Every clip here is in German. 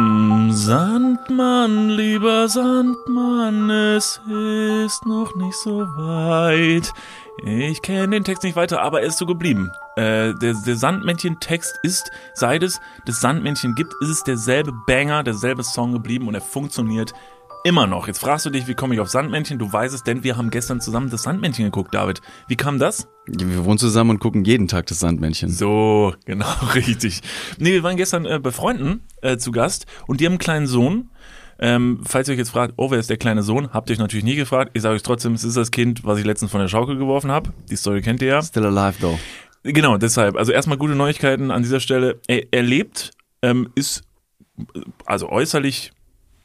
Mm, Sandmann, lieber Sandmann, es ist noch nicht so weit. Ich kenne den Text nicht weiter, aber er ist so geblieben. Äh, der der Sandmännchen-Text ist, seit es das Sandmännchen gibt, ist es derselbe Banger, derselbe Song geblieben und er funktioniert immer noch. Jetzt fragst du dich, wie komme ich auf Sandmännchen? Du weißt es, denn wir haben gestern zusammen das Sandmännchen geguckt, David. Wie kam das? Wir wohnen zusammen und gucken jeden Tag das Sandmännchen. So, genau, richtig. Nee, wir waren gestern äh, bei Freunden äh, zu Gast und die haben einen kleinen Sohn. Ähm, falls ihr euch jetzt fragt, oh, wer ist der kleine Sohn? Habt ihr euch natürlich nie gefragt. Ich sage euch trotzdem, es ist das Kind, was ich letztens von der Schaukel geworfen habe. Die Story kennt ihr ja. Still alive though. Genau, deshalb. Also erstmal gute Neuigkeiten an dieser Stelle. Er, er lebt, ähm, ist äh, also äußerlich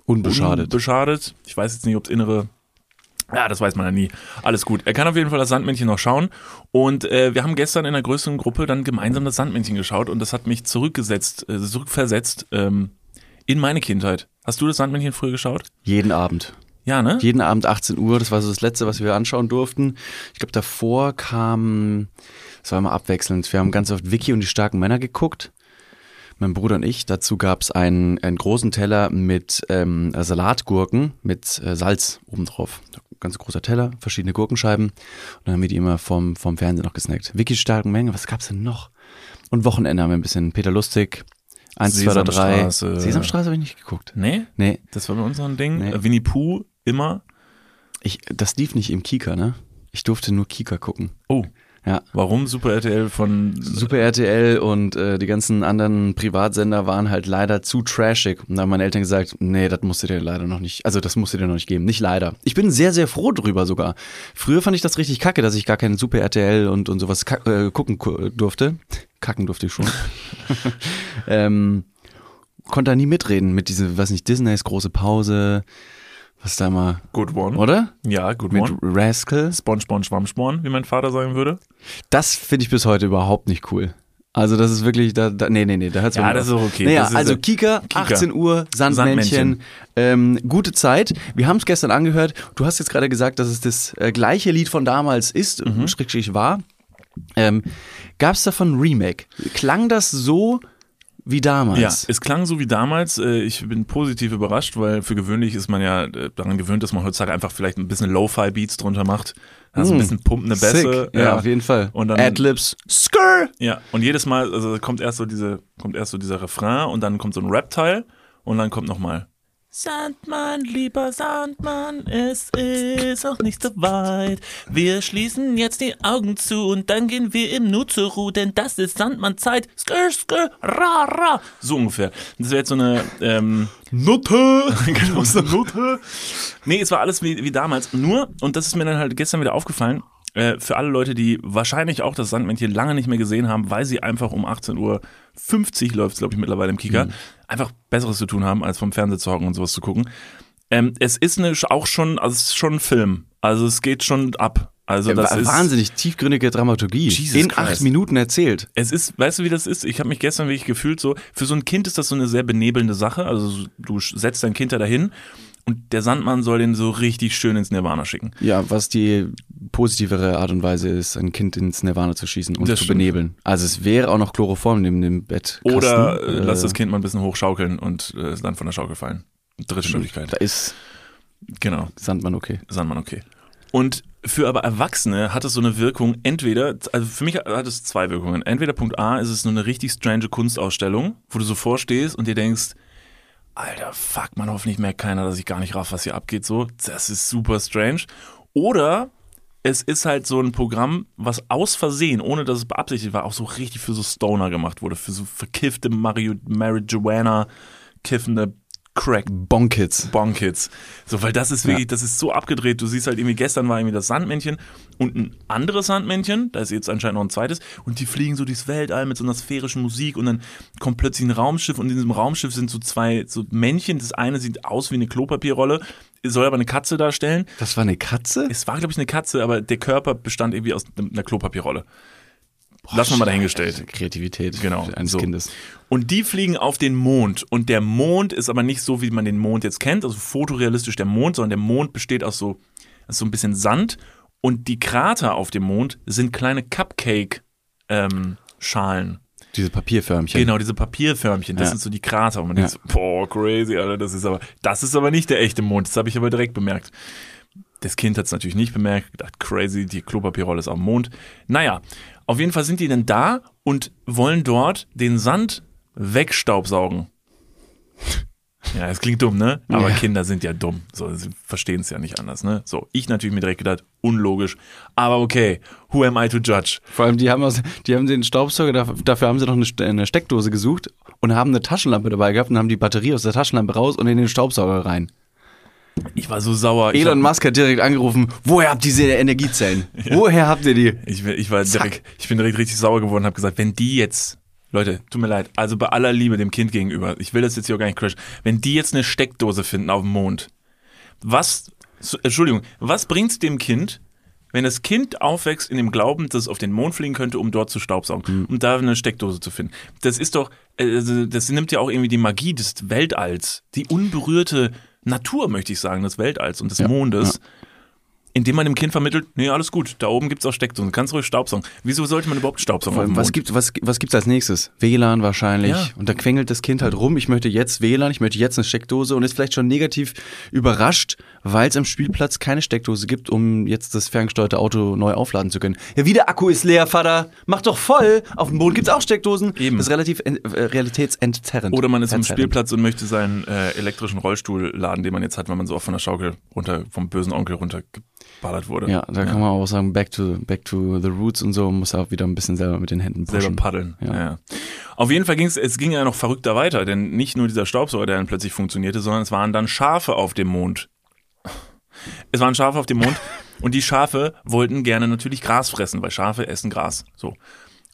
Unbeschadet. Unbeschadet. Ich weiß jetzt nicht, ob es innere. Ja, das weiß man ja nie. Alles gut. Er kann auf jeden Fall das Sandmännchen noch schauen. Und äh, wir haben gestern in einer größeren Gruppe dann gemeinsam das Sandmännchen geschaut und das hat mich zurückgesetzt, äh, zurückversetzt ähm, in meine Kindheit. Hast du das Sandmännchen früher geschaut? Jeden Abend. Ja, ne? Jeden Abend 18 Uhr, das war so das Letzte, was wir anschauen durften. Ich glaube, davor kam, das war immer abwechselnd, wir haben ganz oft Vicky und die starken Männer geguckt. Mein Bruder und ich. Dazu gab es einen, einen großen Teller mit ähm, Salatgurken mit äh, Salz obendrauf. Ganz großer Teller, verschiedene Gurkenscheiben. Und dann haben wir die immer vom, vom Fernsehen noch gesnackt. Vicky starken Menge, was gab's denn noch? Und Wochenende haben wir ein bisschen Peter Lustig. Eins, zwei oder drei. Sesamstraße. Sesamstraße habe ich nicht geguckt. Nee? Nee, Das war bei uns so ein Ding. Nee. Winnie Pooh immer. ich, das lief nicht im Kika, ne? Ich durfte nur Kika gucken. Oh, Ja. warum? Super RTL von Super RTL und äh, die ganzen anderen Privatsender waren halt leider zu trashig. Und da haben meine Eltern gesagt, nee, das musst du dir leider noch nicht, also das musst du dir noch nicht geben. Nicht leider. Ich bin sehr, sehr froh drüber sogar. Früher fand ich das richtig kacke, dass ich gar keinen Super RTL und, und sowas äh, gucken durfte. Kacken durfte ich schon. ähm, konnte da nie mitreden mit diese, weiß nicht, Disneys große Pause. Was da mal, Good One. oder? Ja, Good Mit One. Rascal. Spongebon, Schwammsporn, wie mein Vater sagen würde. Das finde ich bis heute überhaupt nicht cool. Also das ist wirklich, da, da nee, nee, nee, da hört's Ja, das auf. ist auch okay. Naja, ist, also Kika, Kika. 18 Uhr, Sandmännchen, Sandmännchen. Ähm, gute Zeit. Wir haben es gestern angehört. Du hast jetzt gerade gesagt, dass es das äh, gleiche Lied von damals ist, Mhm. schrägstrich war. Ähm, Gab es davon ein Remake? Klang das so wie damals? Ja, es klang so wie damals. Äh, Ich bin positiv überrascht, weil für gewöhnlich ist man ja äh, daran gewöhnt, dass man heutzutage einfach vielleicht ein bisschen Lo-Fi-Beats drunter macht. Also ein Mm. bisschen pumpende Bässe. Sick. Ja, auf jeden Fall. Und dann- Adlibs. Skrr! Ja, und jedes Mal, also kommt erst so diese, kommt erst so dieser Refrain und dann kommt so ein Rap-Teil und dann kommt nochmal. Sandmann, lieber Sandmann, es ist auch nicht so weit. Wir schließen jetzt die Augen zu und dann gehen wir im Nu zur Ruhe, denn das ist Sandmann-Zeit. Skr, skr, ra, ra. So ungefähr. Das wäre jetzt so eine, ähm, Nutte! genau, so eine Note. Nee, es war alles wie, wie damals. Nur, und das ist mir dann halt gestern wieder aufgefallen, äh, für alle Leute, die wahrscheinlich auch das Sandmännchen lange nicht mehr gesehen haben, weil sie einfach um 18.50 Uhr läuft es, glaube ich, mittlerweile im Kika, einfach Besseres zu tun haben, als vom Fernseher zu hocken und sowas zu gucken. Ähm, es ist eine, auch schon, also es ist schon ein Film. Also es geht schon ab. Also das ist Wahnsinnig tiefgründige Dramaturgie. Jesus In Christ. acht Minuten erzählt. Es ist, weißt du, wie das ist? Ich habe mich gestern wirklich gefühlt so, für so ein Kind ist das so eine sehr benebelnde Sache. Also du setzt dein Kind da dahin und der Sandmann soll den so richtig schön ins Nirvana schicken. Ja, was die positivere Art und Weise ist, ein Kind ins Nirvana zu schießen und Das zu stimmt. benebeln. Also es wäre auch noch Chloroform neben dem Bett. Oder äh, lass das Kind mal ein bisschen hochschaukeln und äh, dann von der Schaukel fallen. Dritte Möglichkeit. Da ist Genau, Sandmann okay. Sandmann okay. Und für aber Erwachsene hat es so eine Wirkung, entweder, also für mich hat es zwei Wirkungen. Entweder Punkt A ist es nur eine richtig strange Kunstausstellung, wo du so vorstehst und dir denkst, Alter, fuck, man, hoffentlich merkt keiner, dass ich gar nicht raff, was hier abgeht, so. Das ist super strange. Oder es ist halt so ein Programm, was aus Versehen, ohne dass es beabsichtigt war, auch so richtig für so Stoner gemacht wurde, für so verkiffte Mario, Marijuana, kiffende Crack Bonkits. Bonkits. So, weil das ist wirklich, das ist so abgedreht. Du siehst halt irgendwie, gestern war irgendwie das Sandmännchen und ein anderes Sandmännchen, da ist jetzt anscheinend noch ein zweites, und die fliegen so durchs Weltall mit so einer sphärischen Musik und dann kommt plötzlich ein Raumschiff und in diesem Raumschiff sind so zwei so Männchen. Das eine sieht aus wie eine Klopapierrolle, soll aber eine Katze darstellen. Das war eine Katze? Es war, glaube ich, eine Katze, aber der Körper bestand irgendwie aus einer Klopapierrolle. Lass mal mal dahingestellt. Kreativität Genau, eines so. Kindes. Und die fliegen auf den Mond. Und der Mond ist aber nicht so, wie man den Mond jetzt kennt, also fotorealistisch der Mond, sondern der Mond besteht aus so, aus so ein bisschen Sand. Und die Krater auf dem Mond sind kleine Cupcake-Schalen. Diese Papierförmchen. Genau, diese Papierförmchen, das Ja. sind so die Krater. Und man Ja. denkt so, boah, crazy, Alter, das ist aber, das ist aber nicht der echte Mond. Das habe ich aber direkt bemerkt. Das Kind hat es natürlich nicht bemerkt, gedacht, crazy, die Klopapierrolle ist am Mond. Naja, auf jeden Fall sind die dann da und wollen dort den Sand wegstaubsaugen. Ja, es klingt dumm, ne? Aber Ja. Kinder sind ja dumm. So, sie verstehen es ja nicht anders, ne? So, ich natürlich mir direkt gedacht, unlogisch. Aber okay, who am I to judge? Vor allem, die haben, aus, die haben den Staubsauger, dafür, haben sie noch eine Steckdose gesucht und haben eine Taschenlampe dabei gehabt und haben die Batterie aus der Taschenlampe raus und in den Staubsauger rein. Ich war so sauer. Elon hab- Musk hat direkt angerufen, woher habt ihr diese Energiezellen? Woher habt ihr die? Ich, bin- ich war Zack. direkt, ich bin direkt richtig sauer geworden und habe gesagt, wenn die jetzt, Leute, tut mir leid, also bei aller Liebe dem Kind gegenüber, ich will das jetzt hier auch gar nicht crashen, wenn die jetzt eine Steckdose finden auf dem Mond, was, Entschuldigung, was bringt's dem Kind, wenn das Kind aufwächst in dem Glauben, dass es auf den Mond fliegen könnte, um dort zu staubsaugen und da eine Steckdose zu finden? Das ist doch, äh, also das nimmt ja auch irgendwie die Magie des Weltalls, die unberührte Natur, möchte ich sagen, des Weltalls und des Ja, Mondes. Indem man dem Kind vermittelt, nee, alles gut, da oben gibt's auch Steckdosen, kannst ruhig Staubsaugen. Wieso sollte man überhaupt Staubsaugen dem Was gibt was, was gibt's als nächstes? WLAN wahrscheinlich. Ja. Und da quengelt das Kind halt rum, ich möchte jetzt WLAN, ich möchte jetzt eine Steckdose und ist vielleicht schon negativ überrascht, weil es am Spielplatz keine Steckdose gibt, um jetzt das ferngesteuerte Auto neu aufladen zu können. Ja, wie der Akku ist leer, Vater. Mach doch voll. Auf dem Boden gibt's auch Steckdosen. Eben. Das ist relativ äh, realitätsentzerrend. Oder man ist am. Spielplatz und möchte seinen äh, elektrischen Rollstuhl laden, den man jetzt hat, weil man so oft von der Schaukel runter, vom bösen Onkel runtergeballert wurde. Ja, da kann man auch sagen, back to, back to the roots und so, muss auch wieder ein bisschen selber mit den Händen pushen. selber paddeln. Ja. Ja. Auf jeden Fall ging es, es ging ja noch verrückter weiter, denn nicht nur dieser Staubsauger, der dann plötzlich funktionierte, sondern es waren dann Schafe auf dem Mond. Es waren Schafe auf dem Mond und die Schafe wollten gerne natürlich Gras fressen, weil Schafe essen Gras. So.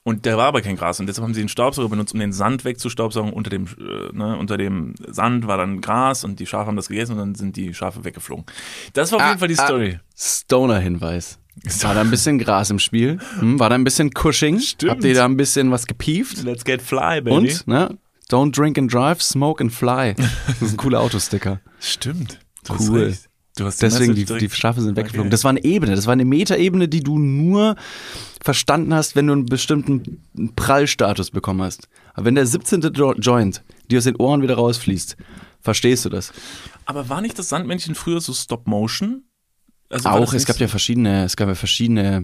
Und da war aber kein Gras und deshalb haben sie den Staubsauger benutzt, um den Sand wegzustaubsaugen. Unter dem, äh, ne, unter dem Sand war dann Gras und die Schafe haben das gegessen und dann sind die Schafe weggeflogen. Das war auf Ah, jeden Fall die ah. Story. Stoner-Hinweis. War da ein bisschen Gras im Spiel? Hm, war da ein bisschen Cushing? Stimmt. Habt ihr da ein bisschen was gepieft? Let's get fly, baby. Und, ne? Don't drink and drive, smoke and fly. Das ist ein cooler Autosticker. Stimmt. Du hast Cool. Du hast Deswegen, die, die Schafe sind weggeflogen. Okay. Das war eine Ebene, das war eine Metaebene, die du nur verstanden hast, wenn du einen bestimmten Prallstatus bekommen hast. Aber wenn der 17. Jo Joint dir aus den Ohren wieder rausfließt, verstehst du das. Aber war nicht das Sandmännchen früher so Stop-Motion? Also Auch, es gab ja verschiedene, es gab ja verschiedene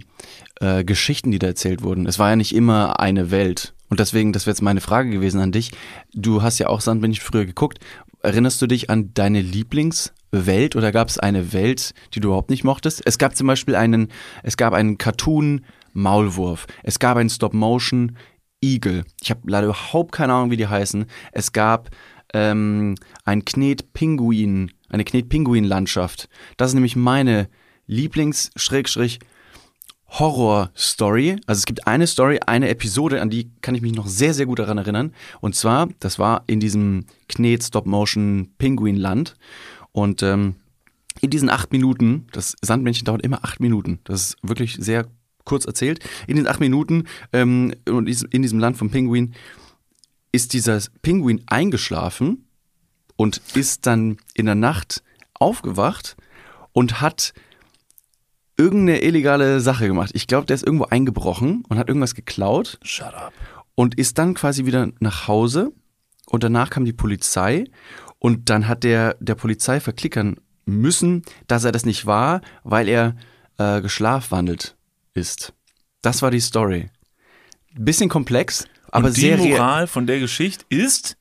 äh, Geschichten, die da erzählt wurden. Es war ja nicht immer eine Welt. Und deswegen, das wäre jetzt meine Frage gewesen an dich. Du hast ja auch Sandmännchen früher geguckt. Erinnerst du dich an deine Lieblingswelt oder gab es eine Welt, die du überhaupt nicht mochtest? Es gab zum Beispiel einen, es gab einen Cartoon Maulwurf. Es gab einen Stop-Motion Igel. Ich habe leider überhaupt keine Ahnung, wie die heißen. Es gab ähm, ein Knet-Pinguin, eine Knet-Pinguin-Landschaft. Das ist nämlich meine Lieblings-Schrägstrich Horror-Story. Also es gibt eine Story, eine Episode, an die kann ich mich noch sehr, sehr gut daran erinnern. Und zwar, das war in diesem Knet Stop-Motion Pinguin-Land. Und ähm, in diesen acht Minuten, das Sandmännchen dauert immer acht Minuten. Das ist wirklich sehr kurz erzählt. In diesen acht Minuten ähm, und in diesem Land vom Pinguin ist dieser Pinguin eingeschlafen und ist dann in der Nacht aufgewacht und hat irgendeine illegale Sache gemacht. Ich glaube, der ist irgendwo eingebrochen und hat irgendwas geklaut Shut up. und ist dann quasi wieder nach Hause und danach kam die Polizei und dann hat der der Polizei verklickern müssen, dass er das nicht war, weil er äh, geschlafwandelt ist. Das war die Story. Bisschen komplex, aber Und die sehr. Moral von der Geschichte ist.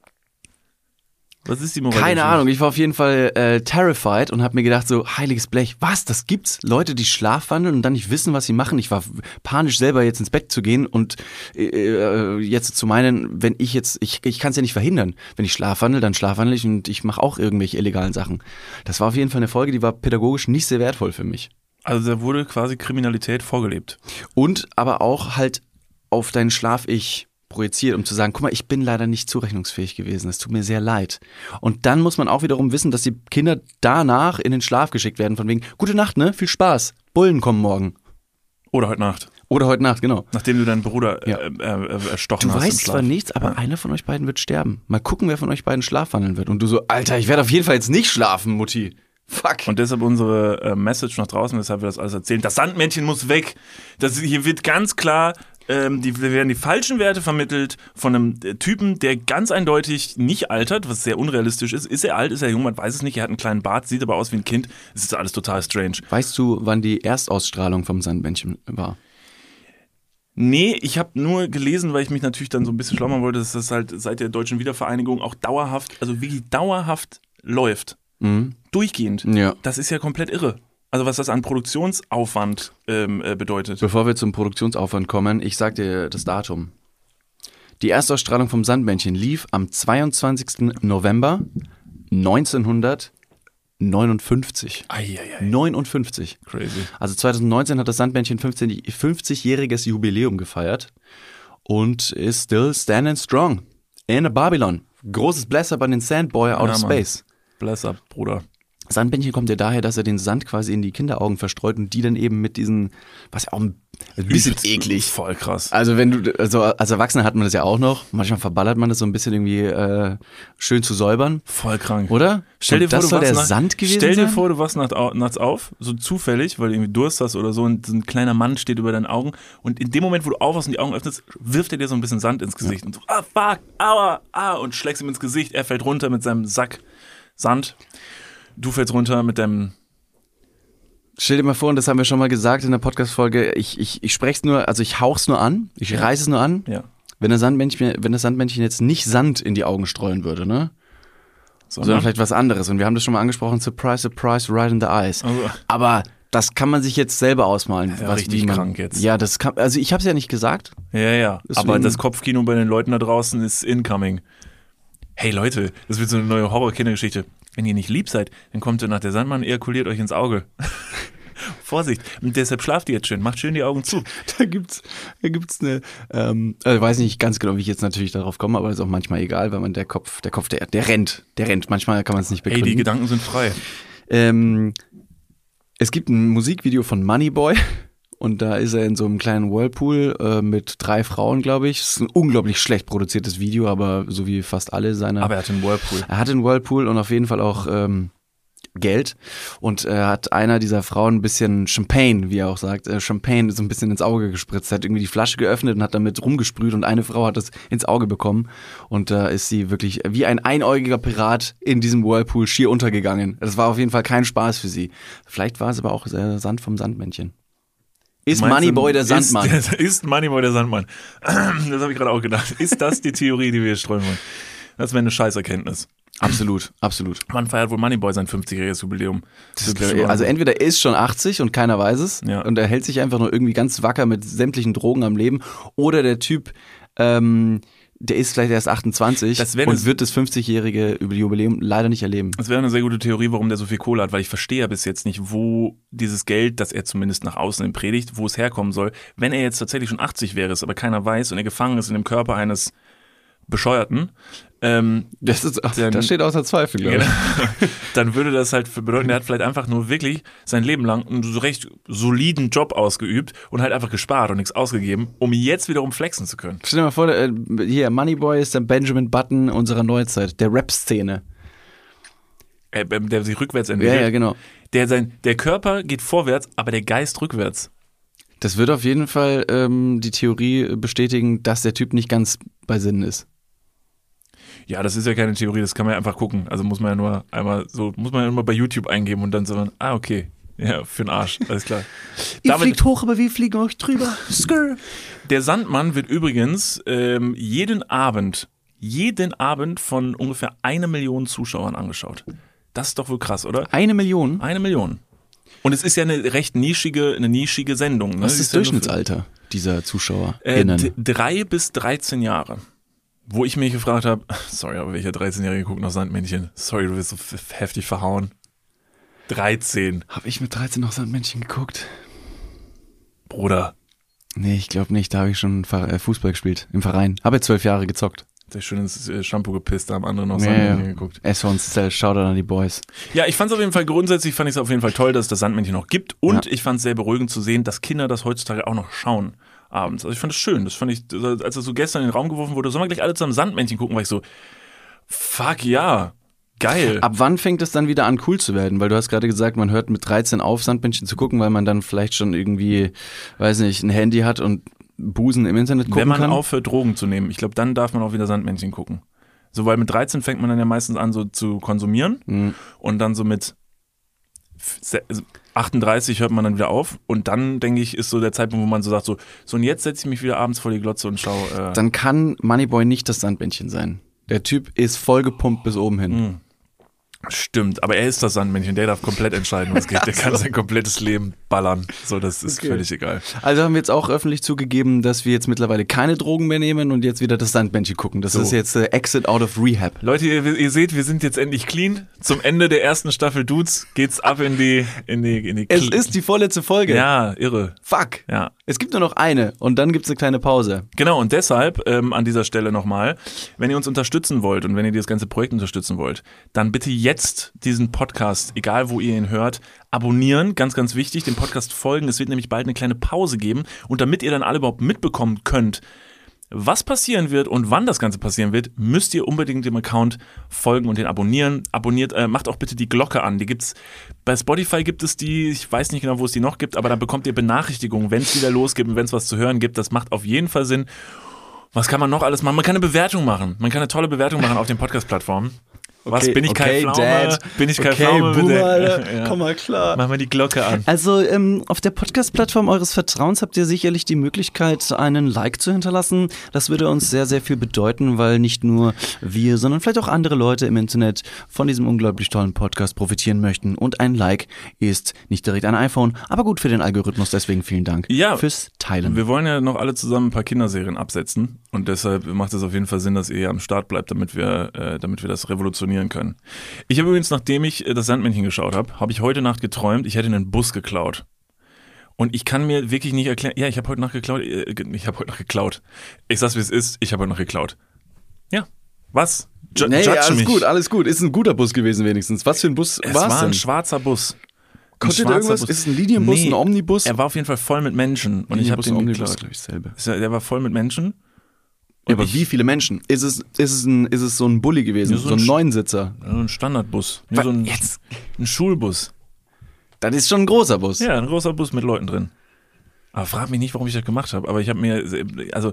Was ist die Moral? Keine Ahnung, ich war auf jeden Fall äh, terrified und habe mir gedacht, so heiliges Blech, was, das gibt's? Leute, die schlafwandeln und dann nicht wissen, was sie machen. Ich war panisch selber jetzt ins Bett zu gehen und äh, jetzt zu meinen, wenn ich jetzt, ich, ich kann es ja nicht verhindern. Wenn ich schlafwandel, dann schlafwandel ich und ich mache auch irgendwelche illegalen Sachen. Das war auf jeden Fall eine Folge, die war pädagogisch nicht sehr wertvoll für mich. Also da wurde quasi Kriminalität vorgelebt. Und aber auch halt auf deinen Schlaf-Ich projiziert, um zu sagen, guck mal, ich bin leider nicht zurechnungsfähig gewesen, es tut mir sehr leid. Und dann muss man auch wiederum wissen, dass die Kinder danach in den Schlaf geschickt werden, von wegen, gute Nacht, ne, viel Spaß, Bullen kommen morgen. Oder heute Nacht. Oder heute Nacht, genau. Nachdem du deinen Bruder Ja. äh, äh, äh, erstochen Du hast. im weißt zwar nichts, aber einer von euch beiden wird sterben. Mal gucken, wer von euch beiden schlafwandeln wird. Und du so, Alter, ich werde auf jeden Fall jetzt nicht schlafen, Mutti. Fuck. Und deshalb unsere äh, Message nach draußen, weshalb wir das alles erzählen. Das Sandmännchen muss weg. Das, hier wird ganz klar ähm, die werden die falschen Werte vermittelt von einem äh, Typen, der ganz eindeutig nicht altert, was sehr unrealistisch ist. Ist er alt, ist er jung, man weiß es nicht. Er hat einen kleinen Bart, sieht aber aus wie ein Kind. Es ist alles total strange. Weißt du, wann die Erstausstrahlung vom Sandmännchen war? Nee, ich habe nur gelesen, weil ich mich natürlich dann so ein bisschen schlau machen wollte, dass das halt seit der deutschen Wiedervereinigung auch dauerhaft, also wirklich dauerhaft läuft. Mhm. Durchgehend. Ja. Das ist ja komplett irre. Also was das an Produktionsaufwand ähm, äh, bedeutet. Bevor wir zum Produktionsaufwand kommen, ich sag dir das Datum. Die Erstausstrahlung vom Sandmännchen lief am 22. November 1959. Eieiei. 59. Crazy. Also 2019 hat das Sandmännchen 15 50-jähriges Jubiläum gefeiert und ist still standing strong in Babylon. Großes Bless up an den Sandboy out Ja, of space. Bless up, Bruder. Sandbändchen kommt ja daher, dass er den Sand quasi in die Kinderaugen verstreut und die dann eben mit diesen, was ja auch ein bisschen Übelst eklig. Voll krass. Also wenn du, also als Erwachsener hat man das ja auch noch. Manchmal verballert man das so ein bisschen irgendwie äh, schön zu säubern, Voll krank. oder? Stell dir vor, das du soll der nach- Sand gewesen Stell dir sein? vor, du wachst nachts au- nachts auf, so zufällig, weil du irgendwie Durst hast oder so und so ein kleiner Mann steht über deinen Augen und in dem Moment, wo du aufwachst und die Augen öffnest, wirft er dir so ein bisschen Sand ins Gesicht und so, ah, fuck, aua, ah, und schlägst ihm ins Gesicht, er fällt runter mit seinem Sack Sand. Du fällst runter mit deinem, Stell dir mal vor, und das haben wir schon mal gesagt in der Podcast-Folge, ich, ich, ich spreche es nur, also ich hauch's nur an, ich reiß es nur an. ja, Wenn, der Sandmännchen, wenn das Sandmännchen jetzt nicht Sand in die Augen streuen würde, ne? Sondern sondern, vielleicht was anderes. Und wir haben das schon mal angesprochen, surprise, surprise, right in the eyes. Also- Aber das kann man sich jetzt selber ausmalen. ja richtig wie man, krank jetzt. Ja, das kann, also ich habe es ja nicht gesagt. ja, ja, Deswegen- aber das Kopfkino bei den Leuten da draußen ist incoming. Hey Leute, das wird so eine neue Horror-Kindergeschichte. Wenn ihr nicht lieb seid, dann kommt ihr nach der Sandmann ejakuliert euch ins Auge. Vorsicht. Und deshalb schlaft ihr jetzt schön. Macht schön die Augen zu. Da gibt's, da gibt's eine, ähm, also ich weiß nicht ganz genau, wie ich jetzt natürlich darauf komme, aber ist auch manchmal egal, weil man der Kopf, der Kopf, der, der rennt, der rennt. Manchmal kann man es nicht Ey, begründen. die Gedanken sind frei. Ähm, es gibt ein Musikvideo von Moneyboy und da ist er in so einem kleinen Whirlpool äh, mit drei Frauen, glaube ich. Es ist ein unglaublich schlecht produziertes Video, aber so wie fast alle seine. Aber er hat einen Whirlpool. er hat einen Whirlpool und auf jeden Fall auch ähm, Geld und er hat einer dieser Frauen ein bisschen Champagne, wie er auch sagt, äh, Champagne so ein bisschen ins Auge gespritzt, hat irgendwie die Flasche geöffnet und hat damit rumgesprüht und eine Frau hat das ins Auge bekommen und da ist sie wirklich wie ein einäugiger Pirat in diesem Whirlpool schier untergegangen. Das war auf jeden Fall kein Spaß für sie. Vielleicht war es aber auch äh, Sand vom Sandmännchen. Ist Moneyboy der Sandmann? Ist, ist Moneyboy der Sandmann. Das habe ich gerade auch gedacht. Ist das die Theorie, die wir streuen wollen? Das wäre eine Scheißerkenntnis. absolut, absolut. Man feiert wohl Moneyboy sein 50-jähriges Jubiläum. Das ist, also entweder er ist schon 80 und keiner weiß es Ja. und er hält sich einfach nur irgendwie ganz wacker mit sämtlichen Drogen am Leben oder der Typ, ähm, der ist vielleicht erst 28 Das wäre und eine- wird das 50-jährige Jubiläum leider nicht erleben. Das wäre eine sehr gute Theorie, warum der so viel Kohle hat, weil ich verstehe ja bis jetzt nicht, wo dieses Geld, das er zumindest nach außen predigt, wo es herkommen soll. Wenn er jetzt tatsächlich schon 80 wäre, es aber keiner weiß und er gefangen ist in dem Körper eines Bescheuerten, ähm, Das, ist, ach, Dann- das steht außer Zweifel, glaube Genau. ich. dann würde das halt bedeuten, er hat vielleicht einfach nur wirklich sein Leben lang einen so recht soliden Job ausgeübt und halt einfach gespart und nichts ausgegeben, um jetzt wiederum flexen zu können. Stell dir mal vor, äh, hier, Moneyboy ist der Benjamin Button unserer Neuzeit, der Rap-Szene. Äh, Der sich rückwärts Ja, entwickelt. ja, genau. Der, sein, der Körper geht vorwärts, aber der Geist rückwärts. Das wird auf jeden Fall ähm, die Theorie bestätigen, dass der Typ nicht ganz bei Sinnen ist. Ja, das ist ja keine Theorie, das kann man ja einfach gucken. Also muss man ja nur einmal so, muss man ja immer bei YouTube eingeben und dann so, ah, okay. Ja, für den Arsch, alles klar. Damit, hoch, aber wir fliegen euch drüber. Skrr. der Sandmann wird übrigens ähm, jeden Abend, jeden Abend von ungefähr eine Million Zuschauern angeschaut. Das ist doch wohl krass, oder? Eine Million? Eine Million. Und es ist ja eine recht nischige, eine nischige Sendung. Ne? Was ist das Durchschnittsalter dieser Zuschauer? Äh, drei bis 13 Jahre. Wo ich mich gefragt habe, sorry, aber welcher 13-Jährige guckt noch Sandmännchen? Sorry, du wirst so heftig verhauen. 13, Habe ich mit 13 noch Sandmännchen geguckt? Bruder. Nee, ich glaube nicht. Da habe ich schon äh, Fußball gespielt. Im Verein. Habe zwölf Jahre gezockt. Der schön ins äh, Shampoo gepisst, da haben andere noch Sandmännchen ja. geguckt. SV uns Zell, Shoutout an die Boys. Ja, ich fand es auf jeden Fall grundsätzlich, fand ich es auf jeden Fall toll, dass es das Sandmännchen noch gibt. Und Ja. ich fand es sehr beruhigend zu sehen, dass Kinder das heutzutage auch noch schauen abends. Also ich fand es schön. Das fand ich, als das so gestern in den Raum geworfen wurde, sollen wir gleich alle zusammen Sandmännchen gucken, war ich so, fuck ja, geil. Ab wann fängt es dann wieder an, cool zu werden? Weil du hast gerade gesagt, man hört mit 13 auf, Sandmännchen zu gucken, weil man dann vielleicht schon irgendwie, weiß nicht, ein Handy hat und Busen im Internet gucken Wenn man kann. aufhört, Drogen zu nehmen, ich glaube, dann darf man auch wieder Sandmännchen gucken. So, weil mit 13 fängt man dann ja meistens an, so zu konsumieren Mhm. und dann so mit se- 38 hört man dann wieder auf und dann, denke ich, ist so der Zeitpunkt, wo man so sagt, so, so und jetzt setze ich mich wieder abends vor die Glotze und schaue. Äh, Dann kann Moneyboy nicht das Sandmännchen sein. Der Typ ist vollgepumpt bis oben hin. Mhm. Stimmt, aber er ist das Sandmännchen, der darf komplett entscheiden, was geht. Der kann sein komplettes Leben ballern. So, das ist Okay. völlig egal. Also haben wir jetzt auch öffentlich zugegeben, dass wir jetzt mittlerweile keine Drogen mehr nehmen und jetzt wieder das Sandmännchen gucken. Das So. ist jetzt äh, Exit out of Rehab. Leute, ihr, ihr seht, wir sind jetzt endlich clean. Zum Ende der ersten Staffel Dudes geht's ab in die, in die, in die Es ist die vorletzte Folge. Ja, irre. Fuck. Ja. Es gibt nur noch eine und dann gibt's eine kleine Pause. Genau, und deshalb ähm, an dieser Stelle nochmal, wenn ihr uns unterstützen wollt und wenn ihr das ganze Projekt unterstützen wollt, dann bitte jetzt diesen Podcast, egal wo ihr ihn hört, abonnieren, ganz, ganz wichtig, dem Podcast folgen. Es wird nämlich bald eine kleine Pause geben und damit ihr dann alle überhaupt mitbekommen könnt, was passieren wird und wann das Ganze passieren wird, müsst ihr unbedingt dem Account folgen und den abonnieren. Abonniert, äh, macht auch bitte die Glocke an. Die gibt's bei Spotify gibt es die, ich weiß nicht genau, wo es die noch gibt, aber da bekommt ihr Benachrichtigungen, wenn es wieder losgeht und wenn es was zu hören gibt. Das macht auf jeden Fall Sinn. Was kann man noch alles machen? Man kann eine Bewertung machen. Man kann eine tolle Bewertung machen auf den Podcast-Plattformen. Was bin ich okay, kein Pflaume? Dad. Bin ich kein okay, Pflaume? Boomer? Alter. Ja. Komm mal klar. Mach mal die Glocke an. Also ähm, auf der Podcast-Plattform eures Vertrauens habt ihr sicherlich die Möglichkeit, einen Like zu hinterlassen. Das würde uns sehr, sehr viel bedeuten, weil nicht nur wir, sondern vielleicht auch andere Leute im Internet von diesem unglaublich tollen Podcast profitieren möchten. Und ein Like ist nicht direkt ein iPhone, aber gut für den Algorithmus. Deswegen vielen Dank Ja. fürs Teilen. Wir wollen ja noch alle zusammen ein paar Kinderserien absetzen und deshalb macht es auf jeden Fall Sinn, dass ihr hier am Start bleibt, damit wir, äh, damit wir das revolutionieren können. Ich habe übrigens, nachdem ich äh, das Sandmännchen geschaut habe, habe ich heute Nacht geträumt, ich hätte einen Bus geklaut. Und ich kann mir wirklich nicht erklären, ja, ich habe heute Nacht geklaut, äh, ich habe heute Nacht geklaut. Ich sag's wie es ist, ich habe heute Nacht geklaut. Ja. Was? Ju Nee, alles mich. gut, alles gut. Ist ein guter Bus gewesen wenigstens. Was für ein Bus Es war's war ein denn? schwarzer Bus. Ein Konnte schwarzer irgendwas? Bus. Ist es ein Linienbus, ein Omnibus? Er war auf jeden Fall voll mit Menschen und ich habe den Omnibus, geklaut. glaube ich, selber. Der war voll mit Menschen. Ja, aber wie viele Menschen? Ist es, ist es, ein, ist es so ein Bulli gewesen? So so ein ein Neunsitzer? Ein Standardbus. Ja, Was? so ein, Jetzt? ein Schulbus. Das ist schon ein großer Bus. Ja, ein großer Bus mit Leuten drin. Aber frag mich nicht, warum ich das gemacht habe. Aber ich habe mir, also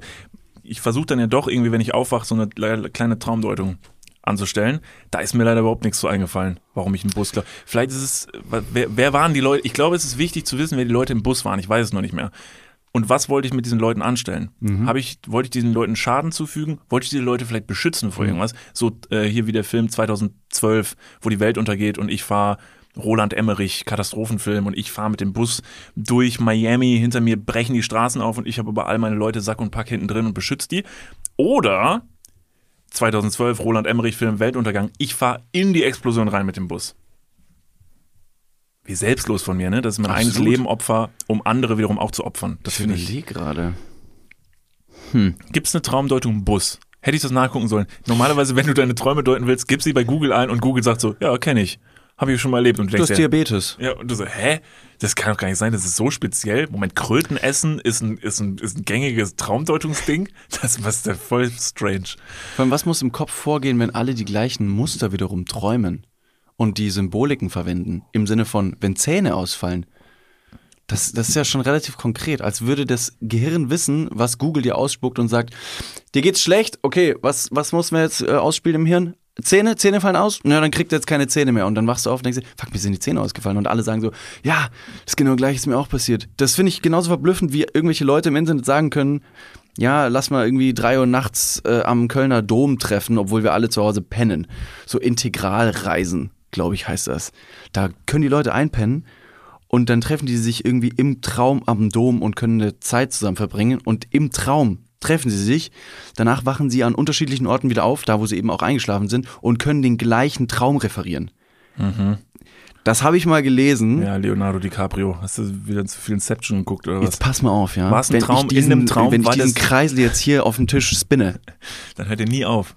ich versuche dann ja doch irgendwie, wenn ich aufwache, so eine le- kleine Traumdeutung anzustellen. Da ist mir leider überhaupt nichts so eingefallen, warum ich einen Bus glaube. Vielleicht ist es, wer, wer waren die Leute? Ich glaube, es ist wichtig zu wissen, wer die Leute im Bus waren. Ich weiß es noch nicht mehr. Und was wollte ich mit diesen Leuten anstellen? Habe ich, wollte ich diesen Leuten Schaden zufügen? Wollte ich diese Leute vielleicht beschützen vor irgendwas? So äh, hier wie der Film 2012, wo die Welt untergeht und ich fahre Roland Emmerich, Katastrophenfilm und ich fahre mit dem Bus durch Miami, hinter mir brechen die Straßen auf und ich habe über all meine Leute Sack und Pack hinten drin und beschütze die. Oder 2012 Roland Emmerich Film Weltuntergang, ich fahre in die Explosion rein mit dem Bus. Wie selbstlos von mir, ne? Das ist mein Absolut. eigenes Leben Opfer, um andere wiederum auch zu opfern. Das Ich finde ich. überlege gerade. Gibt es eine Traumdeutung Bus? Hätte ich das nachgucken sollen. Normalerweise, wenn du deine Träume deuten willst, gib sie bei Google ein und Google sagt so, ja, kenne ich. Habe ich schon mal erlebt. Und du Du denkst hast dir, Diabetes. ja, und du so, hä? Das kann doch gar nicht sein, das ist so speziell. Moment, Krötenessen ist ein, ist ein, ist ein gängiges Traumdeutungsding? Das was ist ja voll strange. Vor allem, was muss im Kopf vorgehen, wenn alle die gleichen Muster wiederum träumen und die Symboliken verwenden? Im Sinne von, wenn Zähne ausfallen. Das, das ist ja schon relativ konkret, als würde das Gehirn wissen, was Google dir ausspuckt und sagt, dir geht's schlecht, okay, was, was muss man jetzt äh, ausspielen im Hirn? Zähne, Zähne fallen aus? Na, dann kriegt er jetzt keine Zähne mehr. Und dann wachst du auf und denkst fuck, mir sind die Zähne ausgefallen. Und alle sagen so, ja, das genau gleich ist mir auch passiert. Das finde ich genauso verblüffend, wie irgendwelche Leute im Internet sagen können, ja, lass mal irgendwie drei Uhr nachts äh, am Kölner Dom treffen, obwohl wir alle zu Hause pennen. So Integralreisen, glaube ich, heißt das. Da können die Leute einpennen und dann treffen die sich irgendwie im Traum am Dom und können eine Zeit zusammen verbringen. Und im Traum treffen sie sich. Danach wachen sie an unterschiedlichen Orten wieder auf, da wo sie eben auch eingeschlafen sind, und können den gleichen Traum referieren. Das habe ich mal gelesen. Ja, Leonardo DiCaprio. Hast du wieder zu viel Inception geguckt oder was? Jetzt pass mal auf, ja. War es ein wenn Traum? ich In diesen, einem Traum wenn ich diesen Kreisel jetzt hier auf dem Tisch spinne Dann hört er nie auf.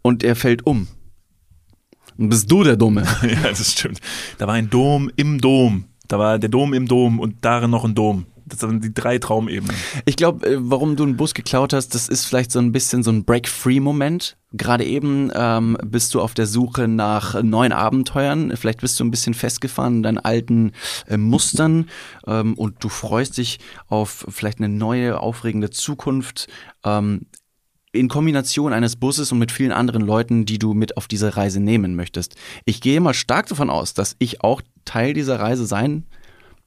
und er fällt um. Dann bist du der Dumme. ja, das stimmt. Da war ein Dom im Dom. Da war der Dom im Dom und darin noch ein Dom. Das sind die drei Traumebenen. Ich glaube, äh, warum du einen Bus geklaut hast, das ist vielleicht so ein bisschen so ein Break-Free-Moment. Gerade eben ähm, bist du auf der Suche nach neuen Abenteuern. Vielleicht bist du ein bisschen festgefahren in deinen alten äh, Mustern ähm, und du freust dich auf vielleicht eine neue, aufregende Zukunft. Ähm, in Kombination eines Busses und mit vielen anderen Leuten, die du mit auf diese Reise nehmen möchtest. Ich gehe mal stark davon aus, dass ich auch Teil dieser Reise sein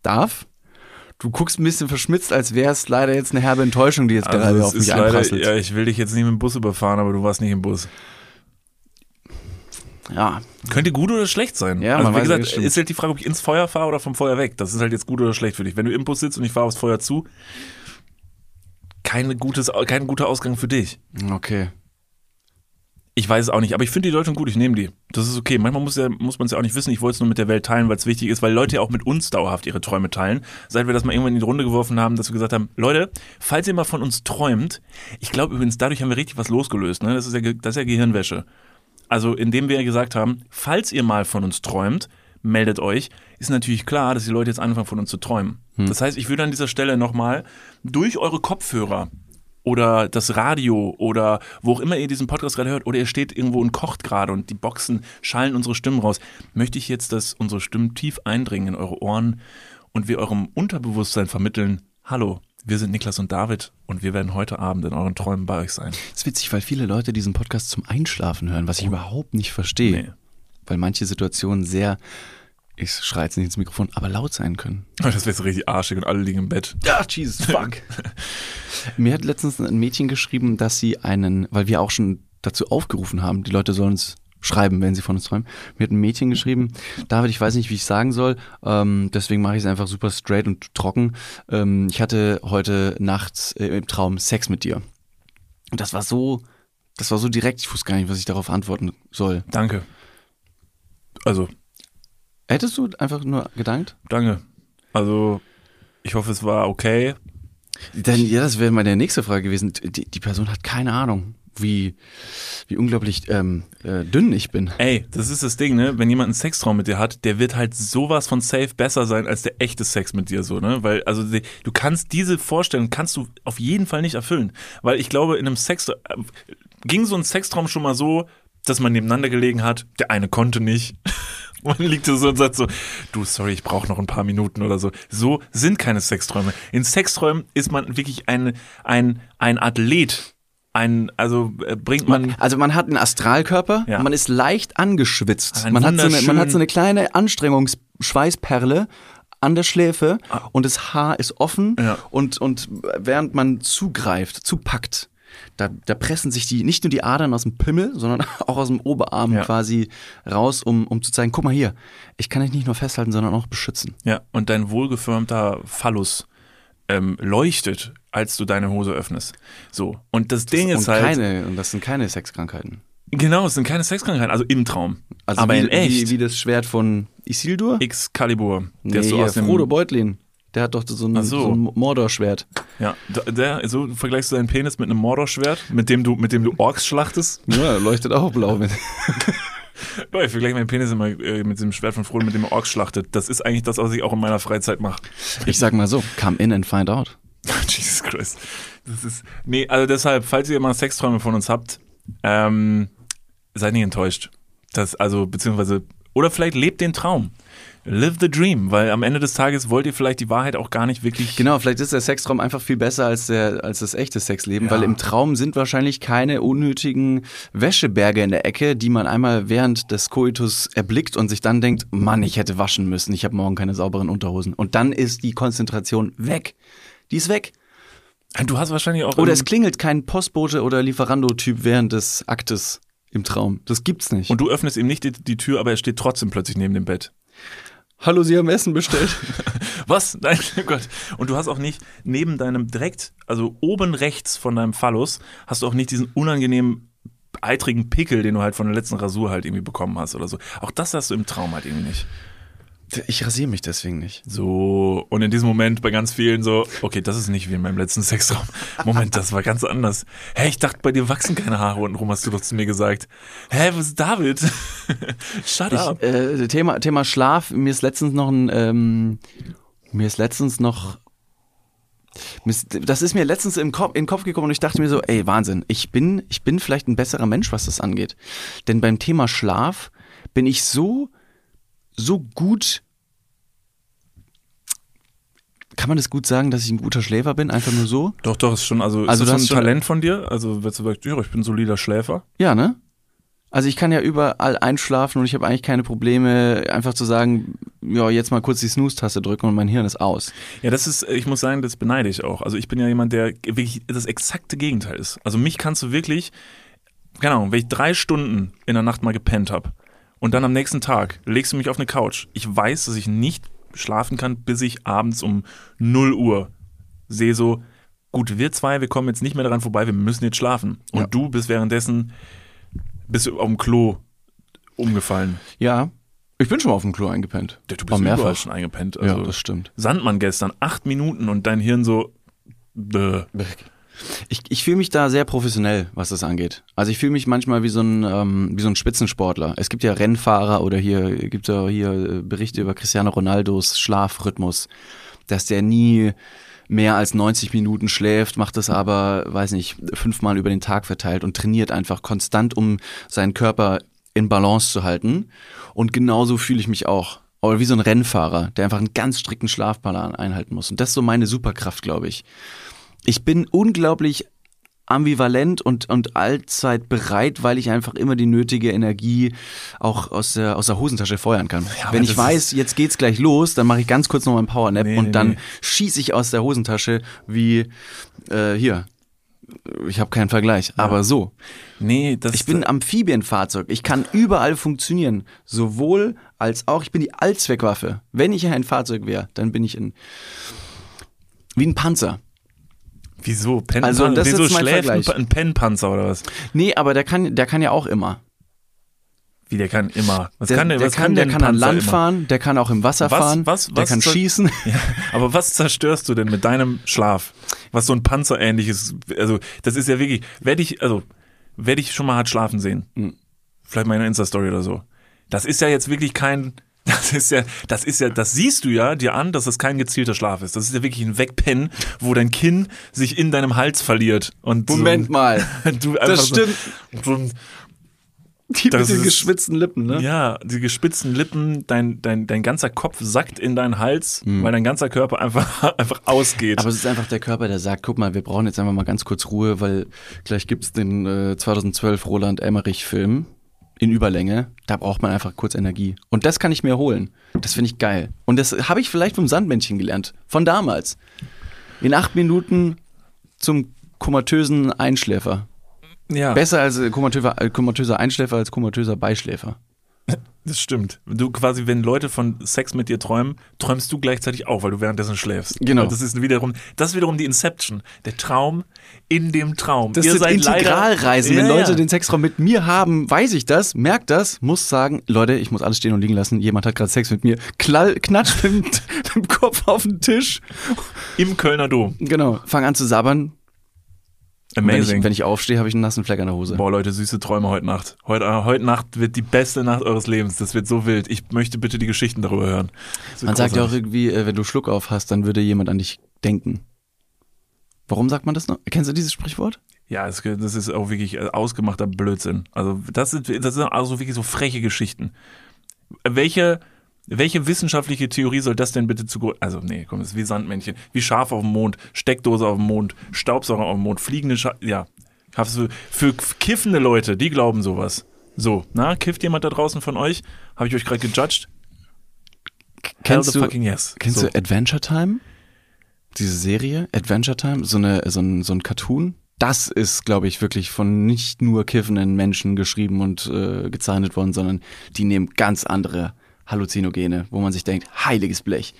darf. Du guckst ein bisschen verschmitzt, als wäre es leider jetzt eine herbe Enttäuschung, die jetzt Also gerade auf mich leider, einprasselt. ja, ich will dich jetzt nicht mit dem Bus überfahren, aber du warst nicht im Bus. Ja, Könnte gut oder schlecht sein. Ja, also wie gesagt, ist halt die Frage, ob ich ins Feuer fahre oder vom Feuer weg. Das ist halt jetzt gut oder schlecht für dich. Wenn du im Bus sitzt und ich fahre aufs Feuer zu, kein, gutes, kein guter Ausgang für dich. okay. Ich weiß es auch nicht, aber ich finde die Deutung gut, ich nehme die. Das ist okay. Manchmal muss, ja, muss man es ja auch nicht wissen. Ich wollte es nur mit der Welt teilen, weil es wichtig ist, weil Leute ja auch mit uns dauerhaft ihre Träume teilen. Seit wir das mal irgendwann in die Runde geworfen haben, dass wir gesagt haben, Leute, falls ihr mal von uns träumt, ich glaube übrigens, dadurch haben wir richtig was losgelöst. Ne? Das, ist ja, das ist ja Gehirnwäsche. Also indem wir ja gesagt haben, falls ihr mal von uns träumt, meldet euch, ist natürlich klar, dass die Leute jetzt anfangen von uns zu träumen. Das heißt, ich würde an dieser Stelle nochmal durch eure Kopfhörer oder das Radio oder wo auch immer ihr diesen Podcast gerade hört oder ihr steht irgendwo und kocht gerade und die Boxen schallen unsere Stimmen raus, möchte ich jetzt, dass unsere Stimmen tief eindringen in eure Ohren und wir eurem Unterbewusstsein vermitteln, hallo, wir sind Niklas und David und wir werden heute Abend in euren Träumen bei euch sein. Das ist witzig, weil viele Leute diesen Podcast zum Einschlafen hören, was ich überhaupt nicht verstehe. Nee. Weil manche Situationen sehr, ich schreie jetzt nicht ins Mikrofon, aber laut sein können. Das wäre so richtig arschig und alle liegen im Bett. Ja, Jesus, fuck. Mir hat letztens ein Mädchen geschrieben, dass sie einen, weil wir auch schon dazu aufgerufen haben, die Leute sollen uns schreiben, wenn sie von uns träumen. Mir hat ein Mädchen geschrieben, David, ich weiß nicht, wie ich sagen soll, ähm, deswegen mache ich es einfach super straight und trocken. Ähm, ich hatte heute nachts äh, im Traum Sex mit dir. Und das war so, das war so direkt, ich wusste gar nicht, was ich darauf antworten soll. Danke. Also, Hättest du einfach nur gedankt? danke. Also, ich hoffe, es war okay. Dann, ja, das wäre meine nächste Frage gewesen. Die, die Person hat keine Ahnung, wie, wie unglaublich ähm, äh, dünn ich bin. Ey, das ist das Ding, ne? Wenn jemand einen Sextraum mit dir hat, der wird halt sowas von safe besser sein als der echte Sex mit dir, so, ne? Weil, also, die, du kannst diese Vorstellung, kannst du auf jeden Fall nicht erfüllen. Weil ich glaube, in einem Sex, äh, ging so ein Sextraum schon mal so, dass man nebeneinander gelegen hat, der eine konnte nicht. Man liegt so und sagt so, du, sorry, ich brauche noch ein paar Minuten oder so. So sind keine Sexträume. In Sexträumen ist man wirklich ein, ein, ein Athlet. Ein, also äh, bringt man, Also man hat einen Astralkörper, Ja. man ist leicht angeschwitzt. Man hat, so eine, man hat so eine kleine Anstrengungsschweißperle an der Schläfe und das Haar ist offen Ah. Ja. und, und während man zugreift, zupackt, da, da pressen sich die nicht nur die Adern aus dem Pimmel, sondern auch aus dem Oberarm Ja. quasi raus, um, um zu zeigen, guck mal hier, ich kann dich nicht nur festhalten, sondern auch beschützen. ja, und dein wohlgeformter Phallus ähm, leuchtet, als du deine Hose öffnest. So. Und das Ding und ist halt, keine, und das sind keine Sexkrankheiten. genau, es sind keine Sexkrankheiten, also im Traum. Also Aber wie, in echt. Wie, wie das Schwert von Isildur? Excalibur. Der ist nee, so aus dem, Frodo Beutlin. Der hat doch so ein, Ach so. so ein Mordor-Schwert. Ja, der, so vergleichst du deinen Penis mit einem Mordorschwert, mit dem du, mit dem du Orks schlachtest. Ja, leuchtet auch blau mit. Ja, ich vergleiche meinen Penis immer äh, mit dem Schwert von Frodo, mit dem er Orks schlachtet. Das ist eigentlich das, was ich auch in meiner Freizeit mache. Ich sag mal so, come in and find out. Jesus Christ. Das ist. Nee, also deshalb, falls ihr mal Sexträume von uns habt, ähm, seid nicht enttäuscht. Das, also, beziehungsweise, oder vielleicht lebt den Traum. Live the dream, weil am Ende des Tages wollt ihr vielleicht die Wahrheit auch gar nicht wirklich. Genau, vielleicht ist der Sextraum einfach viel besser als, der, als das echte Sexleben, weil im Traum sind wahrscheinlich keine unnötigen Wäscheberge in der Ecke, die man einmal während des Koitus erblickt und sich dann denkt, Mann, ich hätte waschen müssen, ich habe morgen keine sauberen Unterhosen. Und dann ist die Konzentration weg. Die ist weg. Du hast wahrscheinlich auch. Oder es klingelt kein Postbote oder Lieferando-Typ während des Aktes im Traum. Das gibt's nicht. und du öffnest ihm nicht die, die Tür, aber er steht trotzdem plötzlich neben dem Bett. Hallo, Sie haben Essen bestellt. Was? Nein, oh Gott. Und du hast auch nicht neben deinem direkt, also oben rechts von deinem Phallus, hast du auch nicht diesen unangenehmen eitrigen Pickel, den du halt von der letzten Rasur halt irgendwie bekommen hast oder so. Auch das hast du im Traum halt irgendwie nicht. Ich rasiere mich deswegen nicht. So, und in diesem Moment bei ganz vielen so, okay, das ist nicht wie in meinem letzten Sextraum. Moment, das war ganz anders. Hä, ich dachte, bei dir wachsen keine Haare untenrum, hast du doch zu mir gesagt. Hä, was ist David? Shut up. Ich, äh, Thema, Thema Schlaf, mir ist letztens noch ein, ähm, mir ist letztens noch Das ist mir letztens im Kopf, in den Kopf gekommen und ich dachte mir so, ey, Wahnsinn, ich bin, ich bin vielleicht ein besserer Mensch, was das angeht. Denn beim Thema Schlaf bin ich so, so gut kann man das gut sagen, dass ich ein guter Schläfer bin? Einfach nur so? Doch, doch, ist schon, also, Also ist das ein Talent von dir? Also, wenn du sagst, ja, ich bin ein solider Schläfer. Ja, ne? Also ich kann ja überall einschlafen und ich habe eigentlich keine Probleme, einfach zu sagen, ja, jetzt mal kurz die Snooze-Taste drücken und mein Hirn ist aus. Ja, das ist, ich muss sagen, das beneide ich auch. Also ich bin ja jemand, der wirklich das exakte Gegenteil ist. Also mich kannst du wirklich, keine Ahnung, wenn ich drei Stunden in der Nacht mal gepennt habe und dann am nächsten Tag legst du mich auf eine Couch. Ich weiß, dass ich nicht schlafen kann, bis ich abends um 0 Uhr sehe so, gut, wir zwei, wir kommen jetzt nicht mehr daran vorbei, wir müssen jetzt schlafen. Und Ja. du bist währenddessen, bist du auf dem Klo umgefallen. Ja, ich bin schon mal auf dem Klo eingepennt. Du bist mehrfach. schon eingepennt. Also ja, das stimmt. Sandmann gestern, acht Minuten und dein Hirn so, bäh. Ich, ich fühle mich da sehr professionell, was das angeht. Also ich fühle mich manchmal wie so ein ähm, wie so ein Spitzensportler. Es gibt ja Rennfahrer oder hier gibt ja hier äh, Berichte über Cristiano Ronaldos Schlafrhythmus, dass der nie mehr als 90 Minuten schläft, macht das aber, weiß nicht, fünfmal über den Tag verteilt und trainiert einfach konstant, um seinen Körper in Balance zu halten. Und genauso fühle ich mich auch. Aber wie so ein Rennfahrer, der einfach einen ganz strikten Schlafplan einhalten muss. Und das ist so meine Superkraft, glaube ich ich bin unglaublich ambivalent und, und allzeit bereit, weil ich einfach immer die nötige Energie auch aus der, aus der Hosentasche feuern kann. Ja, Wenn ich weiß, jetzt geht's gleich los, dann mache ich ganz kurz noch mal einen Powernap Nee, und nee, dann nee. schieße ich aus der Hosentasche wie äh, hier. Ich habe keinen Vergleich, aber so. Nee, das Ich bin ein Amphibienfahrzeug. Ich kann überall funktionieren. Sowohl als auch, ich bin die Allzweckwaffe. Wenn ich ein Fahrzeug wäre, dann bin ich in, wie ein Panzer. Wieso? Pen Also, das ist wieso mein schläft ein, Vergleich. Ein Pennpanzer oder was? Nee, aber der kann, der kann ja auch immer. Wie, der kann immer. Was Der kann der? Was kann, kann, der kann an Land immer? fahren, der kann auch im Wasser Was- fahren, was- der kann schießen. Ja, aber was zerstörst du denn mit deinem Schlaf? Was so ein Panzerähnliches, also das ist ja wirklich, werde ich, also werde ich schon mal hart schlafen sehen. Hm. Vielleicht mal in einer Insta-Story oder so. Das ist ja jetzt wirklich kein, das ist ja, das ist ja, das siehst du ja dir an, dass das kein gezielter Schlaf ist. Das ist ja wirklich ein Wegpennen, wo dein Kinn sich in deinem Hals verliert. Und Moment so, mal. Das stimmt. So, Die Das mit den ist- geschwitzten Lippen, ne? ja, die gespitzten Lippen, dein, dein, dein ganzer Kopf sackt in deinen Hals, Hm. weil dein ganzer Körper einfach, einfach ausgeht. Aber es ist einfach der Körper, der sagt, guck mal, wir brauchen jetzt einfach mal ganz kurz Ruhe, weil gleich gibt's den äh, 2012 Roland Emmerich Film in Überlänge. Da braucht man einfach kurz Energie. Und das kann ich mir holen. Das finde ich geil. Und das habe ich vielleicht vom Sandmännchen gelernt. Von damals. In acht Minuten zum komatösen Einschläfer. ja. Besser als äh, komatöser, äh, komatöser Einschläfer als komatöser Beischläfer. Das stimmt. Du quasi, wenn Leute von Sex mit dir träumen, träumst du gleichzeitig auch, weil du währenddessen schläfst. Genau. Und Das ist wiederum, das ist wiederum die Inception. Der Traum in dem Traum. Das Ihr sind seid leider- Integralreisen. Wenn Ja, Leute ja. den Sexraum mit mir haben, weiß ich das, merkt das, muss sagen, Leute, ich muss alles stehen und liegen lassen. Jemand hat gerade Sex mit mir. Klall, knatscht mit, dem- mit dem Kopf auf den Tisch. im Kölner Dom. Genau. Fang an zu sabbern. Und Wenn Amazing. ich, wenn ich aufstehe, habe ich einen nassen Fleck an der Hose. Boah, Leute, süße Träume heute Nacht. Heute, äh, heute Nacht wird die beste Nacht eures Lebens. Das wird so wild. Ich möchte bitte die Geschichten darüber hören. Man sagt ja auch großartig. irgendwie, äh, wenn du Schluck auf hast, dann würde jemand an dich denken. Warum sagt man das noch? Kennst du dieses Sprichwort? Ja, es, das ist auch wirklich äh, ausgemachter Blödsinn. Also das sind, das sind also wirklich so freche Geschichten. Welche, welche wissenschaftliche Theorie soll das denn bitte zu... Also nee, komm, das ist wie Sandmännchen. Wie Schaf auf dem Mond, Steckdose auf dem Mond, Staubsauger auf dem Mond, fliegende Scha Ja, für kiffende Leute, die glauben sowas. So, na, kifft jemand da draußen von euch? Habe ich euch gerade gejudged? Kennst the du- fucking yes. Kennst so. du Adventure Time? Diese Serie, Adventure Time, so, eine, so, ein, so ein Cartoon. Das ist, glaube ich, wirklich von nicht nur kiffenden Menschen geschrieben und äh, gezeichnet worden, sondern die nehmen ganz andere Halluzinogene, wo man sich denkt, heiliges Blech.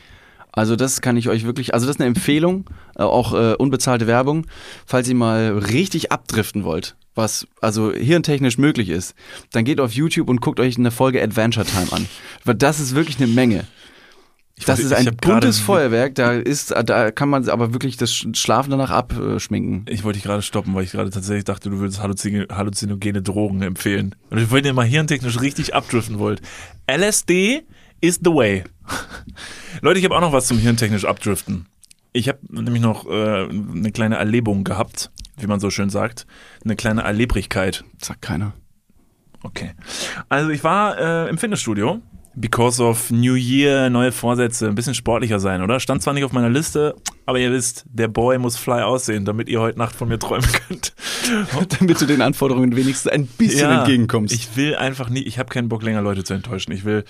Also das kann ich euch wirklich, also das ist eine Empfehlung, äh, auch äh, unbezahlte Werbung, falls ihr mal richtig abdriften wollt, was also hirntechnisch möglich ist, dann geht auf YouTube und guckt euch eine Folge Adventure Time an. Weil das ist wirklich eine Menge. Das wollte- ist ich ein buntes Feuerwerk, da ist, da kann man aber wirklich das Schlafen danach abschminken. Ich wollte dich gerade stoppen, weil ich gerade tatsächlich dachte, du würdest halluzinogene Drogen empfehlen. Und ich wollte dir mal hirntechnisch richtig abdriften wollt. LSD is the way. Leute, ich habe auch noch was zum hirntechnisch abdriften. Ich habe nämlich noch äh, eine kleine Erlebung gehabt, wie man so schön sagt. Eine kleine Erlebrigkeit. Sagt keiner. Okay. Also ich war äh, im Fitnessstudio. Because of New Year, neue Vorsätze, ein bisschen sportlicher sein, oder? Stand zwar nicht auf meiner Liste, aber ihr wisst, der Boy muss fly aussehen, damit ihr heute Nacht von mir träumen könnt. Damit du den Anforderungen wenigstens ein bisschen entgegenkommst. Ich will einfach nie, ich habe keinen Bock länger Leute zu enttäuschen. Ich will,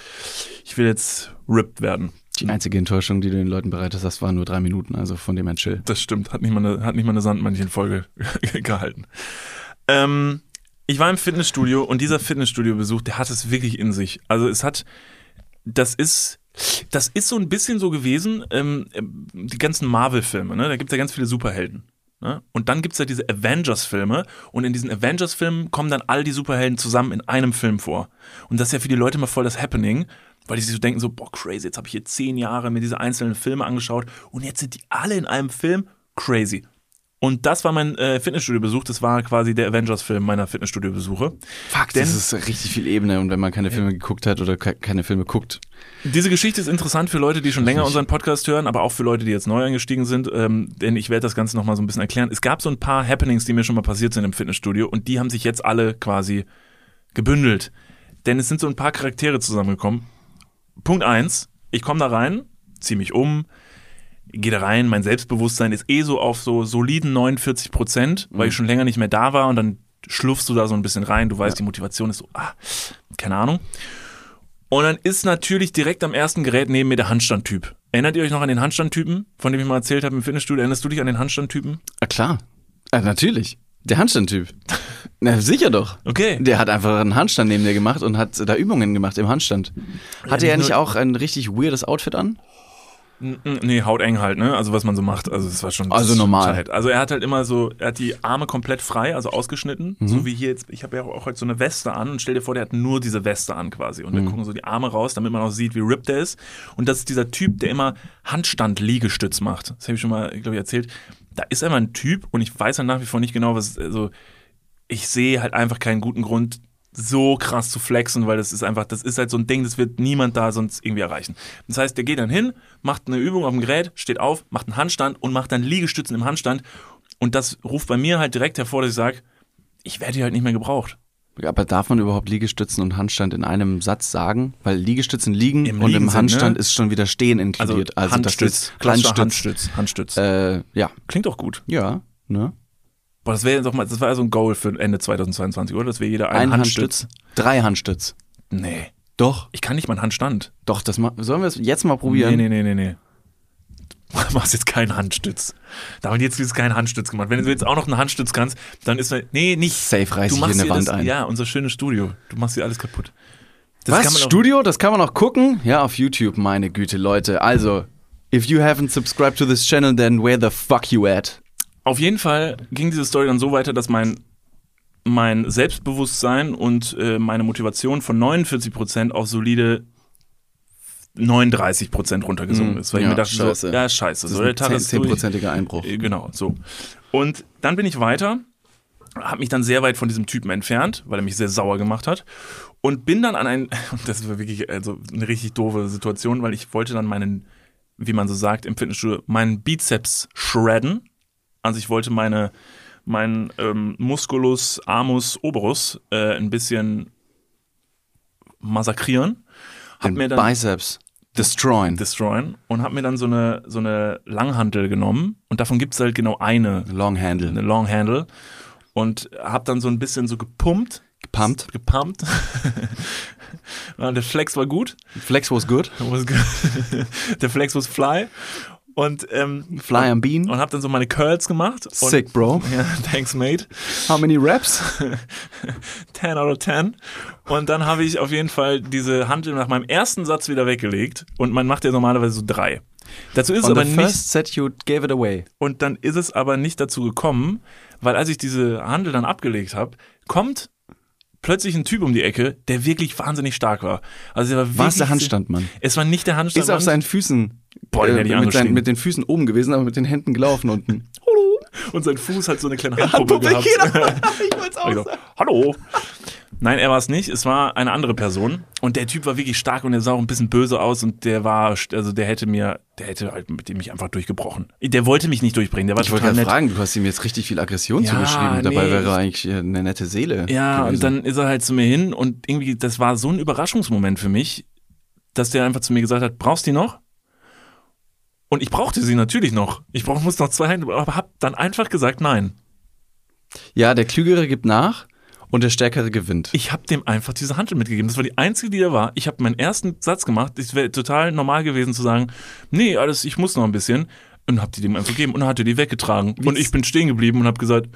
ich will jetzt ripped werden. die einzige Enttäuschung, die du den Leuten bereitet hast, waren nur drei Minuten, also von dem her chill. Das stimmt, hat nicht mal eine, hat nicht mal eine Sandmännchen-Folge gehalten. Ähm, ich war im Fitnessstudio und dieser Fitnessstudio-Besuch, der hat es wirklich in sich. Also es hat, das ist, das ist so ein bisschen so gewesen, ähm, die ganzen Marvel-Filme, ne? da gibt es ja ganz viele Superhelden. Ne? Und dann gibt es ja diese Avengers-Filme und in diesen Avengers-Filmen kommen dann all die Superhelden zusammen in einem Film vor. Und das ist ja für die Leute immer voll das Happening, weil die sich so denken, so, boah, crazy, jetzt habe ich hier zehn Jahre mir diese einzelnen Filme angeschaut und jetzt sind die alle in einem Film, crazy. Und das war mein äh, Fitnessstudio-Besuch, das war quasi der Avengers-Film meiner Fitnessstudio-Besuche. Fuck, Denn- das ist richtig viel Ebene und wenn man keine Filme geguckt hat oder ke keine Filme guckt. Diese Geschichte ist interessant für Leute, die schon länger unseren Podcast hören, aber auch für Leute, die jetzt neu eingestiegen sind, ähm, denn ich werde das Ganze nochmal so ein bisschen erklären. Es gab so ein paar Happenings, die mir schon mal passiert sind im Fitnessstudio und die haben sich jetzt alle quasi gebündelt. Denn es sind so ein paar Charaktere zusammengekommen. Punkt eins: ich komme da rein, ziehe mich um, gehe da rein, mein Selbstbewusstsein ist eh so auf so soliden 49 Prozent, weil ich schon länger nicht mehr da war und dann schlupfst du da so ein bisschen rein, du weißt, die Motivation ist so, ah, keine Ahnung. Und dann ist natürlich direkt am ersten Gerät neben mir der Handstandtyp. Erinnert ihr euch noch an den Handstandtypen, von dem ich mal erzählt habe im Fitnessstudio? Erinnerst du dich an den Handstandtypen? Ah, klar. Ah, natürlich. Der Handstandtyp. Na, sicher doch. Okay. Der hat einfach einen Handstand neben dir gemacht und hat da Übungen gemacht im Handstand. Hatte nicht er nicht auch ein richtig weirdes Outfit an? Nee, hauteng halt, ne? Also was man so macht. Also das war schon. das Also normal. tight. Also er hat halt immer so, er hat die Arme komplett frei, also ausgeschnitten. Mhm. So wie hier jetzt, ich habe ja auch heute so eine Weste an und stell dir vor, der hat nur diese Weste an quasi. Und Mhm. wir gucken so die Arme raus, damit man auch sieht, wie ripped der ist. Und das ist dieser Typ, der immer Handstand-Liegestütz macht. Das habe ich schon mal, glaube ich, erzählt. Da ist einfach ein Typ und ich weiß dann nach wie vor nicht genau, was, also ich sehe halt einfach keinen guten Grund, so krass zu flexen, weil das ist einfach, das ist halt so ein Ding, das wird niemand da sonst irgendwie erreichen. Das heißt, der geht dann hin, macht eine Übung auf dem Gerät, steht auf, macht einen Handstand und macht dann Liegestützen im Handstand. Und das ruft bei mir halt direkt hervor, dass ich sage, ich werde hier halt nicht mehr gebraucht. Aber darf man überhaupt Liegestützen und Handstand in einem Satz sagen? Weil Liegestützen liegen Im und Liegen im Handstand ne? ist schon wieder Stehen Also, inkludiert. Also, Handstütz, das ist Kleinstütz. Handstütz, Handstütz. Äh, ja. Klingt doch gut. Ja, ne? Boah, das wäre doch mal, das war ja so ein Goal für Ende 2022, oder? Dass wir jeder Ein einen Handstütz. Handstütz. Drei Handstütz. Nee. Doch. Ich kann nicht mal einen Handstand. Doch, das ma sollen wir es jetzt mal probieren? Nee, nee, nee, nee, nee. Du machst jetzt keinen Handstütz. Da haben die jetzt keinen Handstütz gemacht. Wenn du jetzt auch noch einen Handstütz kannst, dann ist Nee, nicht. Safe reiß du ich hier eine dir Wand das, ein. Ja, unser schönes Studio. Du machst hier alles kaputt. Das Was? kann man auch- Studio? Das kann man auch gucken? Ja, auf YouTube, meine Güte, Leute. Also, if you haven't subscribed to this channel, then where the fuck you at? Auf jeden Fall ging diese Story dann so weiter, dass mein, mein Selbstbewusstsein und äh, meine Motivation von 49% auf solide 39% runtergesunken Mm, ist. Weil ja, ich mir dachte, scheiße. so, ja, scheiße. Das So, ist ein Tag ist durch. zehnprozentiger Einbruch. Äh, Genau, so. Und dann bin ich weiter, habe mich dann sehr weit von diesem Typen entfernt, weil er mich sehr sauer gemacht hat. Und bin dann an ein, das war wirklich also eine richtig doofe Situation, weil ich wollte dann meinen, wie man so sagt im Fitnessstudio, meinen Bizeps shredden. Also ich wollte meine, meinen ähm, Musculus armus oberus äh, ein bisschen massakrieren. Hab Den mir dann Biceps destroyen. destroyen und habe mir dann so eine, so eine Langhantel genommen und davon gibt's halt genau eine, Long Handle. eine Long Handle und habe dann so ein bisschen so gepumpt, Gepumpt. gepumpt. Ja, Der Flex war gut, Flex was good. Was gut. der Flex was fly und ähm, Fly am Bean. und habe dann so meine Curls gemacht. Und, Sick, bro. Ja, thanks mate. How many reps? 10 out of 10. Und dann habe ich auf jeden Fall diese Hantel nach meinem ersten Satz wieder weggelegt und man macht ja normalerweise so drei. Dazu ist es On aber the nicht set you gave it away. Und dann ist es aber nicht dazu gekommen, weil als ich diese Handel dann abgelegt habe, kommt plötzlich ein Typ um die Ecke, der wirklich wahnsinnig stark war. Also der war War es der Handstandmann? Es war nicht der Handstand. Ist auf seinen Füßen. Boah, den ich mit, angeschrien. mit den Füßen oben gewesen, aber mit den Händen gelaufen unten. und sein Fuß hat so eine kleine Handpuppe gehabt. ich wollte Ich so, Hallo. Nein, er war es nicht. Es war eine andere Person. Und der Typ war wirklich stark und er sah auch ein bisschen böse aus und der war, also der hätte mir, der hätte halt mit dem mich einfach durchgebrochen. Der wollte mich nicht durchbringen. Der war Ich wollte total gerade fragen, du hast ihm jetzt richtig viel Aggression Ja, zugeschrieben. Dabei nee, wäre er eigentlich äh, eine nette Seele. Ja, gewesen. und dann ist er halt zu mir hin und irgendwie, das war so ein Überraschungsmoment für mich, dass der einfach zu mir gesagt hat, brauchst du die noch? Und ich brauchte sie natürlich noch. Ich brauch, muss noch zwei Hände, aber hab dann einfach gesagt, nein. Ja, der Klügere gibt nach und der Stärkere gewinnt. Ich habe dem einfach diese Handel mitgegeben. Das war die einzige, die da war. Ich habe meinen ersten Satz gemacht. Es wäre total normal gewesen zu sagen, nee, alles, ich muss noch ein bisschen. Und hab die dem einfach gegeben und dann hat er die weggetragen. Und ich bin stehen geblieben und habe gesagt,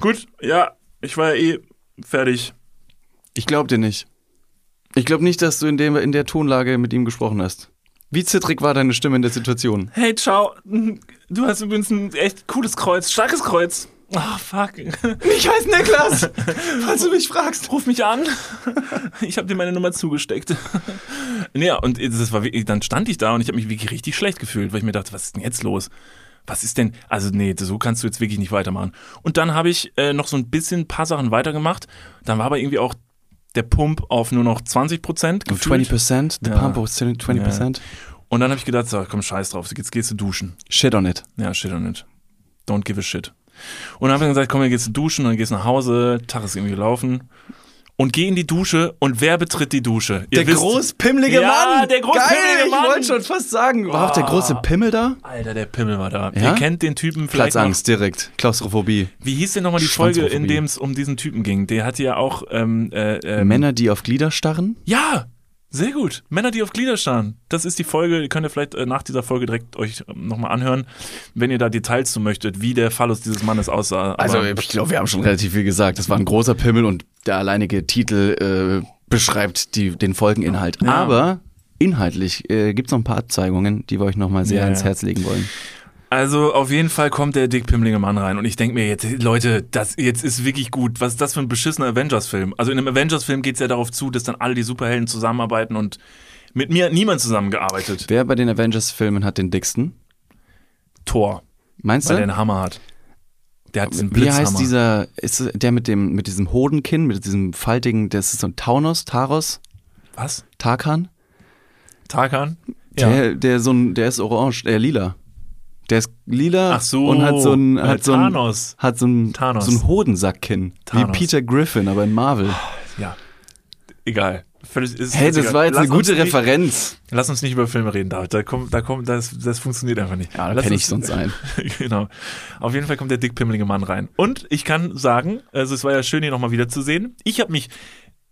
gut, ja, ich war ja eh fertig. Ich glaube dir nicht. Ich glaube nicht, dass du in, dem, in der Tonlage mit ihm gesprochen hast. Wie zittrig war deine Stimme in der Situation? Hey, ciao. Du hast übrigens ein echt cooles Kreuz, starkes Kreuz. Ah, fuck. Ich heiße Niklas, falls du mich fragst. Ruf mich an. Ich habe dir meine Nummer zugesteckt. Ja, und das war dann stand ich da und ich habe mich wirklich richtig schlecht gefühlt, weil ich mir dachte, was ist denn jetzt los? Was ist denn, also nee, so kannst du jetzt wirklich nicht weitermachen. Und dann habe ich äh, noch so ein bisschen ein paar Sachen weitergemacht. Dann war aber irgendwie auch der Pump auf nur noch 20 Prozent. 20%? The Ja. pump was 20%? Und dann habe ich gedacht, so, komm, scheiß drauf, jetzt gehst du duschen. Shit on it. Ja, shit on it. Don't give a shit. Und dann habe ich gesagt, komm, jetzt gehst du duschen, dann gehst du nach Hause, Tag ist irgendwie gelaufen. Und geh in die Dusche und wer betritt die Dusche? Ihr Der wisst- großpimmelige Ja, Mann! der großpimmelige Geil, Mann! Ich wollte schon fast sagen, war auch der große Pimmel da? Alter, der Pimmel war da. Ja? Ihr kennt den Typen vielleicht noch. Platzangst direkt, Klaustrophobie. Wie hieß denn nochmal die Folge, in dem es um diesen Typen ging? Der hatte ja auch, ähm, äh, ähm, Männer, die auf Glieder starren? Ja, sehr gut. Männer, die auf Glieder starren. Das ist die Folge, die könnt ihr vielleicht äh, nach dieser Folge direkt euch ähm, nochmal anhören, wenn ihr da Details zu möchtet, wie der Phallus dieses Mannes aussah. Also Aber- ich glaube, wir haben schon relativ viel gesagt. Das war ein großer Pimmel und der alleinige Titel äh, beschreibt die, den Folgeninhalt. Ja. Aber inhaltlich äh, gibt es noch ein paar Abzeigungen, die wir euch nochmal sehr Ja, ans. Herz legen wollen. Also auf jeden Fall kommt der dickpimmlige Mann rein und ich denke mir jetzt, Leute, das jetzt ist wirklich gut. Was ist das für ein beschissener Avengers-Film? Also in einem Avengers-Film geht es ja darauf zu, dass dann alle die Superhelden zusammenarbeiten und mit mir hat niemand zusammengearbeitet. Wer bei den Avengers-Filmen hat den dicksten? Thor, Meinst weil der du? einen Hammer hat. Der hat diesen Wie heißt dieser, ist der mit dem, mit diesem Hodenkinn, mit diesem faltigen, das ist so ein Taunos, Taros, Was? Tarkan? Tarkan? Der, der so ein, der ist orange, der lila. Der ist lila so, und hat so ein, äh, hat so ein, Thanos. hat so ein, Thanos. so ein Hodensack-Kinn. Wie. Peter Griffin, aber in Marvel. Ja. Egal. Völlig, ist, Hey, ist das egal. war jetzt eine Lass uns gute nicht, Referenz. Lass uns nicht über Filme reden, David. Da kommt, da kommt, das, das funktioniert einfach nicht. Ja, da penne ich sonst ein. genau. Auf jeden Fall kommt der dickpimmelige Mann rein. Und ich kann sagen, also es war ja schön, ihn nochmal wiederzusehen. Ich habe mich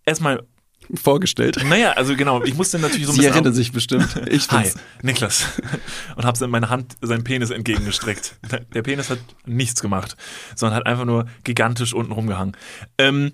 erstmal, Vorgestellt. naja, also genau, ich musste natürlich so ein Sie bisschen. erinnert sich bestimmt. Ich Hi. Niklas. Und habe in meine Hand seinen Penis entgegengestreckt. Der Penis hat nichts gemacht, sondern hat einfach nur gigantisch unten rumgehangen. Ähm,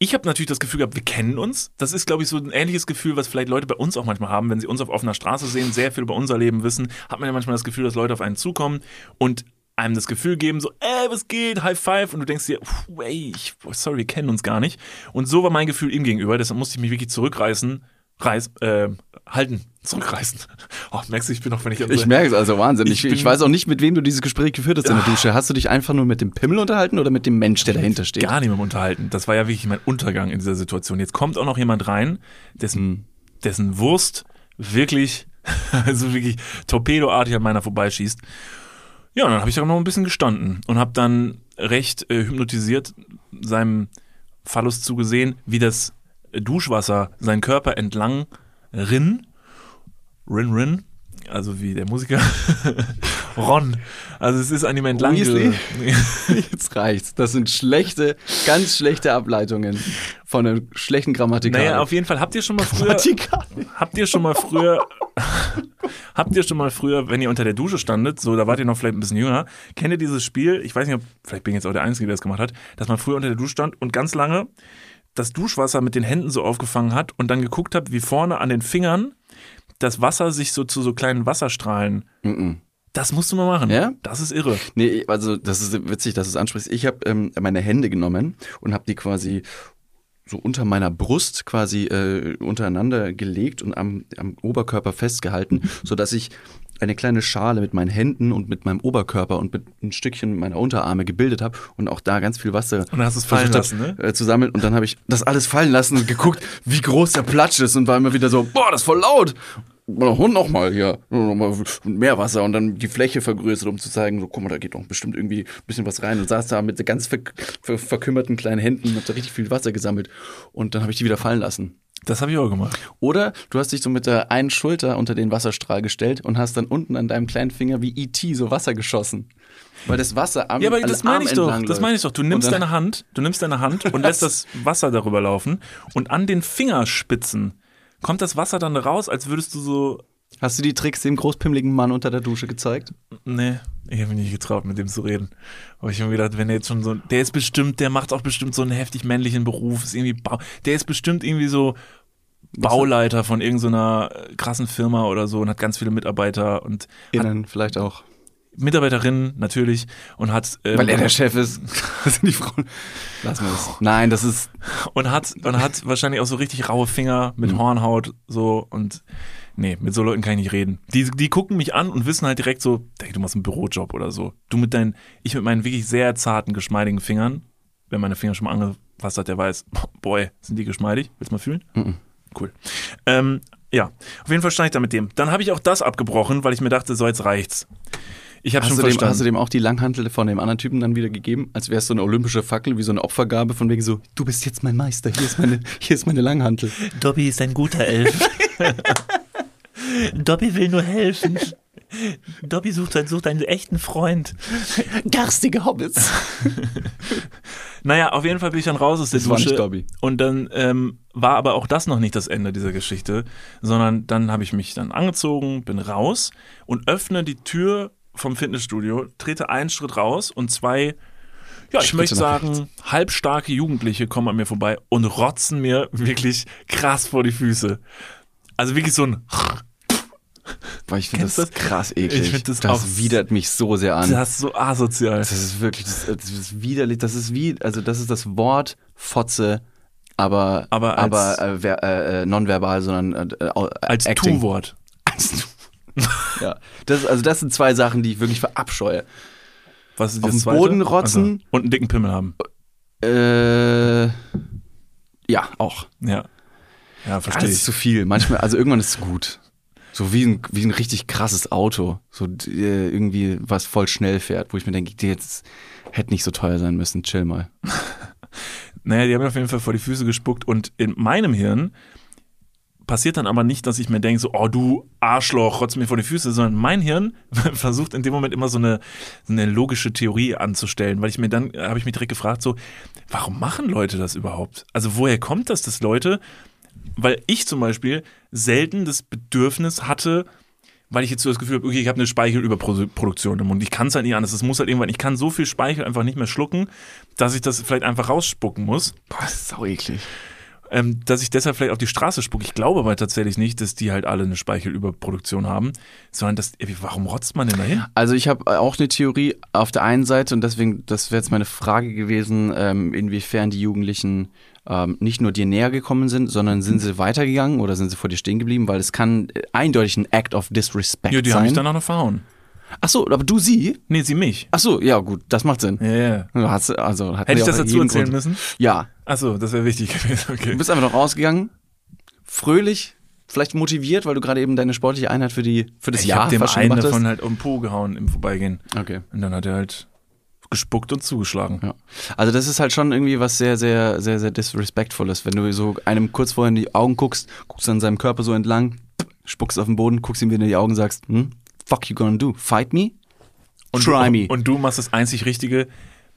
ich habe natürlich das Gefühl gehabt, wir kennen uns. Das ist, glaube ich, so ein ähnliches Gefühl, was vielleicht Leute bei uns auch manchmal haben, wenn sie uns auf offener Straße sehen, sehr viel über unser Leben wissen, hat man ja manchmal das Gefühl, dass Leute auf einen zukommen und einem das Gefühl geben, so, ey, was geht, High Five, und du denkst dir, ey, ich, sorry, wir kennen uns gar nicht. Und so war mein Gefühl ihm gegenüber, deshalb musste ich mich wirklich zurückreißen, reiß, äh, halten, zurückreißen. Oh, merkst du, ich bin noch, wenn ich, Ich merke es also Wahnsinn. Ich, Ich ich, weiß auch nicht, mit wem du dieses Gespräch geführt hast in der Dusche. Hast du dich einfach nur mit dem Pimmel unterhalten oder mit dem Mensch, der dahinter steht? gar nicht mehr unterhalten. Das war ja wirklich mein Untergang in dieser Situation. Jetzt kommt auch noch jemand rein, dessen, dessen Wurst wirklich, also wirklich torpedoartig an meiner vorbeischießt. Ja, und dann habe ich auch noch ein bisschen gestanden und habe dann recht äh, hypnotisiert seinem Phallus zugesehen, wie das Duschwasser seinen Körper entlang rinn. Rin, rin. Also wie der Musiker. Ron. Also es ist an ihm entlang. Jetzt reicht's. Das sind schlechte, ganz schlechte Ableitungen von einer schlechten Grammatikal. Naja, auf jeden Fall. Habt ihr schon mal früher, Grammatikal. habt ihr schon mal früher, habt ihr schon mal früher, wenn ihr unter der Dusche standet, so, da wart ihr noch vielleicht ein bisschen jünger, kennt ihr dieses Spiel, ich weiß nicht, ob, vielleicht bin ich jetzt auch der Einzige, der das gemacht hat, dass man früher unter der Dusche stand und ganz lange das Duschwasser mit den Händen so aufgefangen hat und dann geguckt hat, wie vorne an den Fingern das Wasser sich so zu so kleinen Wasserstrahlen, Mhm. das musst du mal machen. Ja? Das ist irre. Nee, also das ist witzig, dass du es ansprichst. Ich habe ähm, meine Hände genommen und habe die quasi so unter meiner Brust quasi äh, untereinander gelegt und am, am Oberkörper festgehalten, sodass ich eine kleine Schale mit meinen Händen und mit meinem Oberkörper und mit ein Stückchen meiner Unterarme gebildet habe und auch da ganz viel Wasser Und dann hast du es fallen lassen, hab, äh, zu sammeln und dann habe ich das alles fallen lassen und geguckt, wie groß der Platsch ist und war immer wieder so, boah, das ist voll laut. Und nochmal hier, noch mal mehr Wasser und dann die Fläche vergrößert, um zu zeigen, so, guck mal, da geht doch bestimmt irgendwie ein bisschen was rein und saß da mit ganz ver ver verkümmerten kleinen Händen und hab da richtig viel Wasser gesammelt und dann habe ich die wieder fallen lassen. Das habe ich auch gemacht. Oder du hast dich so mit der einen Schulter unter den Wasserstrahl gestellt und hast dann unten an deinem kleinen Finger wie E.T. so Wasser geschossen. Weil das Wasser am Ja, aber das meine ich doch. Das meine ich doch. Du nimmst deine Hand, du nimmst deine Hand und lässt das Wasser darüber laufen und an den Fingerspitzen kommt das Wasser dann raus, als würdest du so Hast du die Tricks dem großpimmligen Mann unter der Dusche gezeigt? Nee, ich habe mich nicht getraut, mit dem zu reden. Aber ich habe mir gedacht, wenn er jetzt schon so, der ist bestimmt, der macht auch bestimmt so einen heftig männlichen Beruf, ist irgendwie, Bau, der ist bestimmt irgendwie so Bauleiter von irgendeiner so krassen Firma oder so und hat ganz viele Mitarbeiter und hat Innen vielleicht auch. Mitarbeiterinnen natürlich und hat ähm, Weil er der Chef ist. Das sind die Frauen. Lassen wir es. Nein, das ist. und hat und hat wahrscheinlich auch so richtig raue Finger mit Mhm. Hornhaut so und nee, mit so Leuten kann ich nicht reden. Die die gucken mich an und wissen halt direkt so, hey, du machst einen Bürojob oder so. Du mit deinen ich mit meinen wirklich sehr zarten geschmeidigen Fingern, wer meine Finger schon mal angefasst hat, der weiß, boy, sind die geschmeidig? Willst du mal fühlen? Mhm. Cool. Ähm, ja, auf jeden Fall stand ich da mit dem. Dann habe ich auch das abgebrochen, weil ich mir dachte, so jetzt reicht's. Ich habe Hast schon du, dem, verstanden. hast du dem auch die Langhantel von dem anderen Typen dann wieder gegeben? Als wäre es so eine olympische Fackel, wie so eine Opfergabe von wegen so, du bist jetzt mein Meister, hier ist meine, hier ist meine Langhantel. Dobby ist ein guter Elf. Dobby will nur helfen. Dobby sucht, sucht einen echten Freund. Garstige Hobbits. Naja, auf jeden Fall bin ich dann raus aus der Das war Dusche. nicht Dobby. Und dann ähm, war aber auch das noch nicht das Ende dieser Geschichte, sondern dann habe ich mich dann angezogen, bin raus und öffne die Tür vom Fitnessstudio, trete einen Schritt raus und zwei, ja, ich Schritte möchte sagen, halbstarke Jugendliche kommen an mir vorbei und rotzen mir wirklich krass vor die Füße. Also wirklich so ein, Weil ich finde das das? krass eklig. Ich find das das auch- widert mich so sehr an. das ist so asozial. Das ist wirklich, das, das ist widerlich. Das ist wie, also das ist das Wort Fotze, aber, Aber als- aber äh, äh, äh, nonverbal, sondern äh, äh, Als. Tu-Wort. Als Tu- ja, das, also das sind zwei Sachen, die ich wirklich verabscheue. Was ist Auf das den? Boden rotzen. Also, und einen dicken Pimmel haben. Äh, ja, auch. Ja. Ja, verstehe das ich. ist zu viel. Manchmal, also irgendwann ist es gut. So wie ein, wie ein richtig krasses Auto. So äh, irgendwie, was voll schnell fährt, wo ich mir denke, jetzt hätte nicht so teuer sein müssen. Chill mal. Naja, die haben mir auf jeden Fall vor die Füße gespuckt und in meinem Hirn passiert dann aber nicht, dass ich mir denke, so, oh du Arschloch, rotz mir vor die Füße, sondern mein Hirn versucht in dem Moment immer so eine, so eine logische Theorie anzustellen, weil ich mir dann, habe ich mich direkt gefragt, so, warum machen Leute das überhaupt? Also woher kommt das, dass Leute, weil ich zum Beispiel selten das Bedürfnis hatte, weil ich jetzt so das Gefühl habe, okay, ich habe eine Speichelüberproduktion im Mund. Ich kann es halt nicht anders. Es muss halt irgendwann, ich kann so viel Speichel einfach nicht mehr schlucken, dass ich das vielleicht einfach rausspucken muss. Boah, das ist sau eklig. Ähm, dass ich deshalb vielleicht auf die Straße spucke. Ich glaube aber tatsächlich nicht, dass die halt alle eine Speichelüberproduktion haben, sondern dass, warum rotzt man denn dahin? Also ich habe auch eine Theorie auf der einen Seite und deswegen, das wäre jetzt meine Frage gewesen, ähm, inwiefern die Jugendlichen ähm, nicht nur dir näher gekommen sind, sondern sind sie weitergegangen oder sind sie vor dir stehen geblieben, weil es kann äh, eindeutig ein Act of Disrespect Ja, die haben sein. mich dann auch noch verhauen. Ach so, aber du sie? Nee, sie mich. Ach so, ja gut, das macht Sinn. Ja, ja. Du hast, also, Hätte ich das dazu erzählen Grund. müssen? Ja, Achso, das wäre wichtig gewesen. Okay. du bist einfach noch rausgegangen, fröhlich, vielleicht motiviert, weil du gerade eben deine sportliche Einheit für die für das Ich Jahr habe dem einen hast. davon halt um Po gehauen im Vorbeigehen. Okay. Und dann hat er halt gespuckt und zugeschlagen. Ja. Also das ist halt schon irgendwie was sehr, sehr, sehr, sehr disrespectfules, wenn du so einem kurz vorher in die Augen guckst, guckst an seinem Körper so entlang, spuckst auf den Boden, guckst ihm wieder in die Augen und sagst, hm, fuck you gonna do? Fight me? Und Try du, me. Und du machst das einzig Richtige,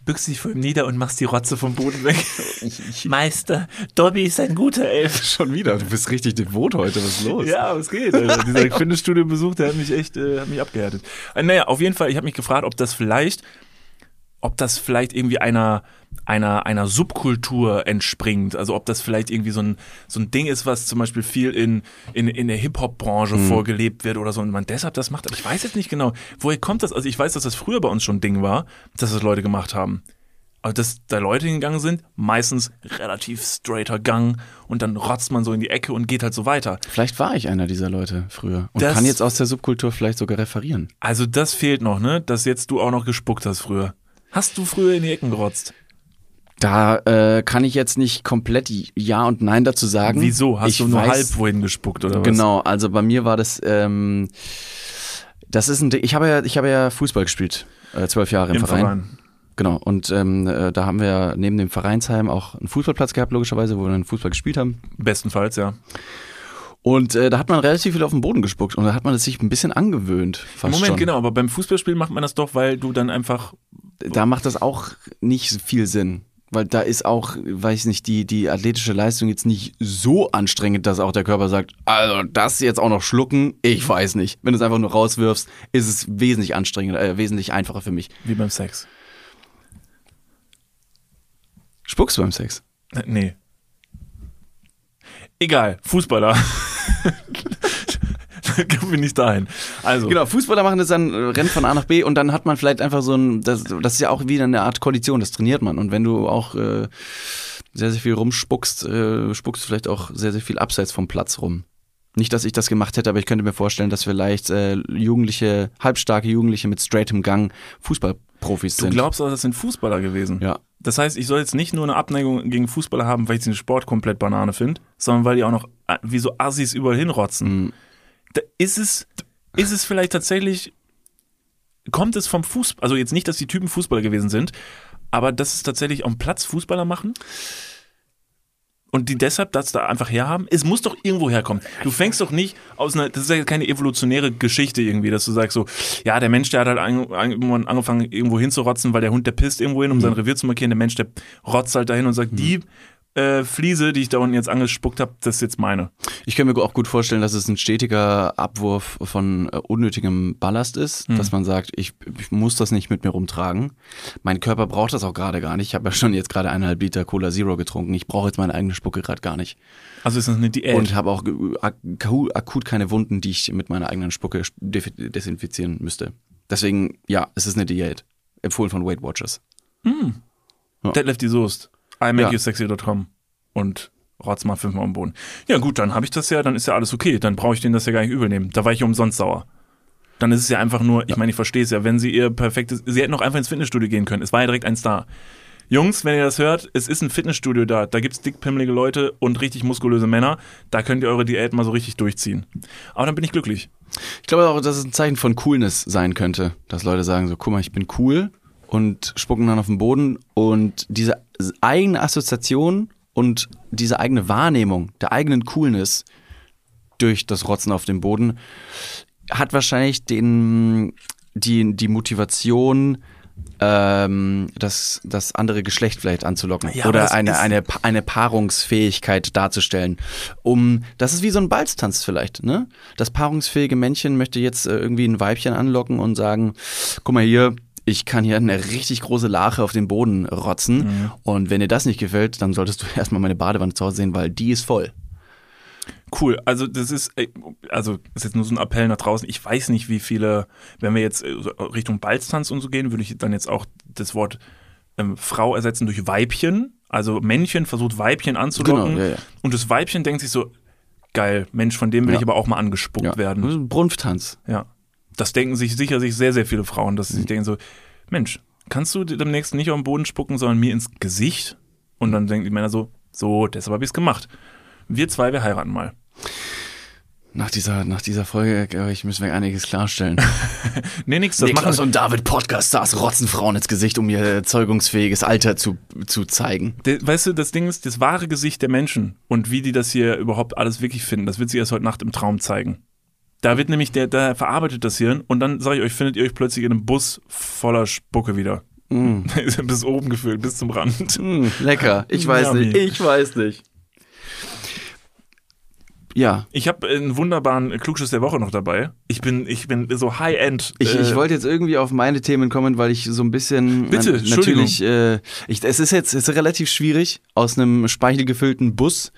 bückst dich vor ihm nieder und machst die Rotze vom Boden weg. Meister, Dobby ist ein guter Elf. schon wieder, du bist richtig devot heute, was ist los? Ja, was geht? Alter. Dieser Fitnessstudio-Besuch, der hat mich echt, äh, hat mich abgehärtet. Äh, naja, auf jeden Fall, ich habe mich gefragt, ob das vielleicht, ob das vielleicht irgendwie einer, einer, einer Subkultur entspringt. Also ob das vielleicht irgendwie so ein, so ein Ding ist, was zum Beispiel viel in, in, in der Hip-Hop-Branche vorgelebt wird oder so und man deshalb das macht. Aber ich weiß jetzt nicht genau, woher kommt das? Also ich weiß, dass das früher bei uns schon ein Ding war, dass das Leute gemacht haben. Aber dass da Leute hingegangen sind, meistens relativ straighter Gang und dann rotzt man so in die Ecke und geht halt so weiter. Vielleicht war ich einer dieser Leute früher und Das- kann jetzt aus der Subkultur vielleicht sogar referieren. Also das fehlt noch, ne? Dass jetzt du auch noch gespuckt hast früher. Hast du früher in die Ecken gerotzt? Da äh, kann ich jetzt nicht komplett Ja und Nein dazu sagen. Wieso? Hast ich du nur weiß, halb wohin gespuckt oder was? Genau, also bei mir war das, ähm, das ist ein, Ding- ich habe ja, ich habe ja Fußball gespielt, äh, zwölf Jahre im, Im Verein. Verein. Genau, und ähm, äh, da haben wir neben dem Vereinsheim auch einen Fußballplatz gehabt, logischerweise, wo wir dann Fußball gespielt haben. Bestenfalls, ja. Und äh, da hat man relativ viel auf den Boden gespuckt und da hat man es sich ein bisschen angewöhnt. Fast Moment, schon. genau, aber beim Fußballspiel macht man das doch, weil du dann einfach. Da macht das auch nicht viel Sinn. Weil da ist auch, weiß ich nicht, die, die athletische Leistung jetzt nicht so anstrengend, dass auch der Körper sagt, also das jetzt auch noch schlucken, ich weiß nicht. Wenn du es einfach nur rauswirfst, ist es wesentlich anstrengender, äh, wesentlich einfacher für mich. Wie beim Sex. Spuckst du beim Sex? Äh, Nee. Egal, Fußballer. wir nicht dahin. Also, Genau, Fußballer machen das dann, äh, rennt von A nach B und dann hat man vielleicht einfach so ein, das, das ist ja auch wieder eine Art Kondition, das trainiert man. Und wenn du auch äh, sehr, sehr viel rumspuckst, äh, spuckst du vielleicht auch sehr, sehr viel abseits vom Platz rum. Nicht, dass ich das gemacht hätte, aber ich könnte mir vorstellen, dass vielleicht äh, Jugendliche, halbstarke Jugendliche mit straightem Gang Fußballprofis du sind. glaubst aber, das sind Fußballer gewesen. Ja. Das heißt, ich soll jetzt nicht nur eine Abneigung gegen Fußballer haben, weil ich den Sport komplett Banane finde, sondern weil die auch noch äh, wie so Assis überall hinrotzen. Mhm. Ist es, ist es vielleicht tatsächlich, kommt es vom Fußball, also jetzt nicht, dass die Typen Fußballer gewesen sind, aber dass es tatsächlich am Platz Fußballer machen? Und die deshalb das da einfach herhaben? Es muss doch irgendwo herkommen. Du fängst doch nicht aus einer, das ist ja keine evolutionäre Geschichte irgendwie, dass du sagst so, ja, der Mensch, der hat halt an, an, irgendwann angefangen, irgendwo hinzurotzen, weil der Hund, der pisst irgendwo hin, um sein Revier zu markieren. Der Mensch, der rotzt halt dahin und sagt, die äh, Fliese, die ich da unten jetzt angespuckt habe, das ist jetzt meine. Ich kann mir auch gut vorstellen, dass es ein stetiger Abwurf von äh, unnötigem Ballast ist, dass man sagt, ich, ich muss das nicht mit mir rumtragen. Mein Körper braucht das auch gerade gar nicht. Ich habe ja schon jetzt gerade eineinhalb Liter Cola Zero getrunken. Ich brauche jetzt meine eigene Spucke gerade gar nicht. Also ist das eine Diät. Und habe auch ak- akut keine Wunden, die ich mit meiner eigenen Spucke desinfizieren müsste. Deswegen, ja, es ist eine Diät. Empfohlen von Weight Watchers. Deadlift die Soest. Ja. imakeyousexy.com und rotz mal fünfmal am Boden. Ja gut, dann habe ich das ja, dann ist ja alles okay. Dann brauche ich denen das ja gar nicht übel nehmen. Da war ich ja umsonst sauer. Dann ist es ja einfach nur, ich meine, ich verstehe es ja, wenn sie ihr perfektes, sie hätten auch einfach ins Fitnessstudio gehen können. Es war ja direkt eins da. Jungs, wenn ihr das hört, es ist ein Fitnessstudio da. Da gibt's dickpimmelige Leute und richtig muskulöse Männer. Da könnt ihr eure Diät mal so richtig durchziehen. Aber dann bin ich glücklich. Ich glaube auch, dass es ein Zeichen von Coolness sein könnte, dass Leute sagen so, guck mal, ich bin cool und spucken dann auf den Boden und diese eigene Assoziation und diese eigene Wahrnehmung der eigenen Coolness durch das Rotzen auf dem Boden hat wahrscheinlich den, die, die Motivation, ähm, das, das andere Geschlecht vielleicht anzulocken Ja, oder eine, eine, eine Paarungsfähigkeit darzustellen. Um, das ist wie so ein Balztanz vielleicht, ne? Das paarungsfähige Männchen möchte jetzt äh, irgendwie ein Weibchen anlocken und sagen, guck mal hier, ich kann hier eine richtig große Lache auf den Boden rotzen Mhm. und wenn dir das nicht gefällt, dann solltest du erstmal meine Badewanne zu Hause sehen, weil die ist voll. Cool, also das ist, also das ist jetzt nur so ein Appell nach draußen. Ich weiß nicht, wie viele, wenn wir jetzt äh, so Richtung Balztanz und so gehen, würde ich dann jetzt auch das Wort ähm, Frau ersetzen durch Weibchen. Also Männchen versucht Weibchen anzulocken Genau, ja, ja. und das Weibchen denkt sich so, geil, Mensch, von dem will Ja. ich aber auch mal angespuckt werden. Brunftanz. Ja. Das denken sich sicher sich sehr, sehr viele Frauen, dass sie Mhm. sich denken so, Mensch, kannst du demnächst nicht auf den Boden spucken, sondern mir ins Gesicht? Und dann denken die Männer so, so, deshalb habe ich es gemacht. Wir zwei, wir heiraten mal. Nach dieser, nach dieser Folge, glaube ich, müssen wir einiges klarstellen. Nee, nix, das Niklas machen und David Podcast-Stars rotzen Frauen ins Gesicht, um ihr zeugungsfähiges Alter zu, zu zeigen. De- Weißt du, das Ding ist, das wahre Gesicht der Menschen und wie die das hier überhaupt alles wirklich finden, das wird sich erst heute Nacht im Traum zeigen. Da wird nämlich der, da verarbeitet das Hirn und dann sage ich euch, findet ihr euch plötzlich in einem Bus voller Spucke wieder. bis oben gefüllt, bis zum Rand. Mm, lecker. Ich weiß Yummy. nicht. Ich weiß nicht. Ja. Ich habe einen wunderbaren Klugschiss der Woche noch dabei. Ich bin, ich bin so High-End. Ich, äh, ich wollte jetzt irgendwie auf meine Themen kommen, weil ich so ein bisschen Bitte, na- natürlich äh, ich, es ist jetzt es ist relativ schwierig aus einem speichelgefüllten Bus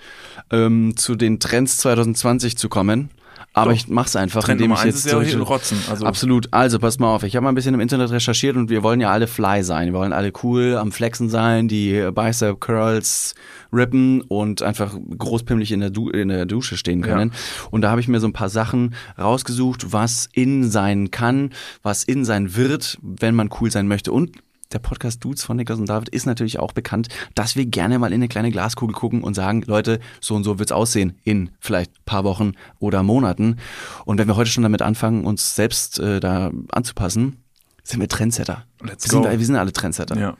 ähm, zu den Trends 2020 zu kommen. Aber Doch. ich mach's einfach, Trend indem ich jetzt ist ja solche- Rotzen. Also Absolut. Also passt mal auf. Ich habe mal ein bisschen im Internet recherchiert und wir wollen ja alle fly sein. Wir wollen alle cool am Flexen sein, die Bicep Curls rippen und einfach großpimmelig in der, du in der Dusche stehen können. Und da habe ich mir so ein paar Sachen rausgesucht, was in sein kann, was in sein wird, wenn man cool sein möchte. Und der Podcast Dudes von Niklas und David ist natürlich auch bekannt, dass wir gerne mal in eine kleine Glaskugel gucken und sagen, Leute, so und so wird's aussehen in vielleicht paar Wochen oder Monaten. Und wenn wir heute schon damit anfangen, uns selbst äh, da anzupassen, sind wir Trendsetter. Let's wir, sind, go. wir sind alle Trendsetter. ja.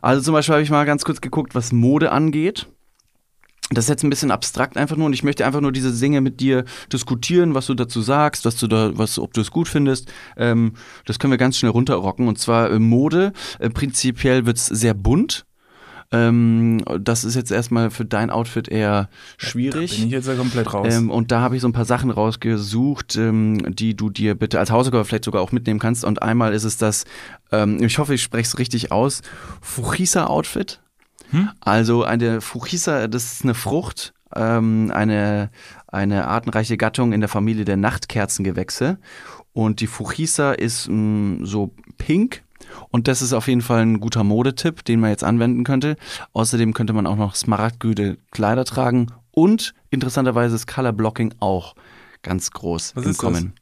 Also zum Beispiel habe ich mal ganz kurz geguckt, was Mode angeht. Das ist jetzt ein bisschen abstrakt einfach nur und ich möchte einfach nur diese Dinge mit dir diskutieren, was du dazu sagst, was du da, was, ob du es gut findest. Ähm, das können wir ganz schnell runterrocken. Und zwar äh, Mode. Äh, prinzipiell wird's sehr bunt. Ähm, das ist jetzt erstmal für dein Outfit eher schwierig. Bin ich jetzt ja komplett raus. Ähm, und da habe ich so ein paar Sachen rausgesucht, ähm, die du dir bitte als Hausaufgabe vielleicht sogar auch mitnehmen kannst. Und einmal ist es das, ähm, ich hoffe, ich spreche es richtig aus, Fuchisa-Outfit. Hm? Also eine Fuchisa, das ist eine Frucht, ähm, eine, eine artenreiche Gattung in der Familie der Nachtkerzengewächse. Und die Fuchisa ist mh, so pink. Und das ist auf jeden Fall ein guter Modetipp, den man jetzt anwenden könnte. Außerdem könnte man auch noch smaragdgrüne Kleider tragen. Und interessanterweise ist Color Blocking auch ganz groß Was im? Kommen.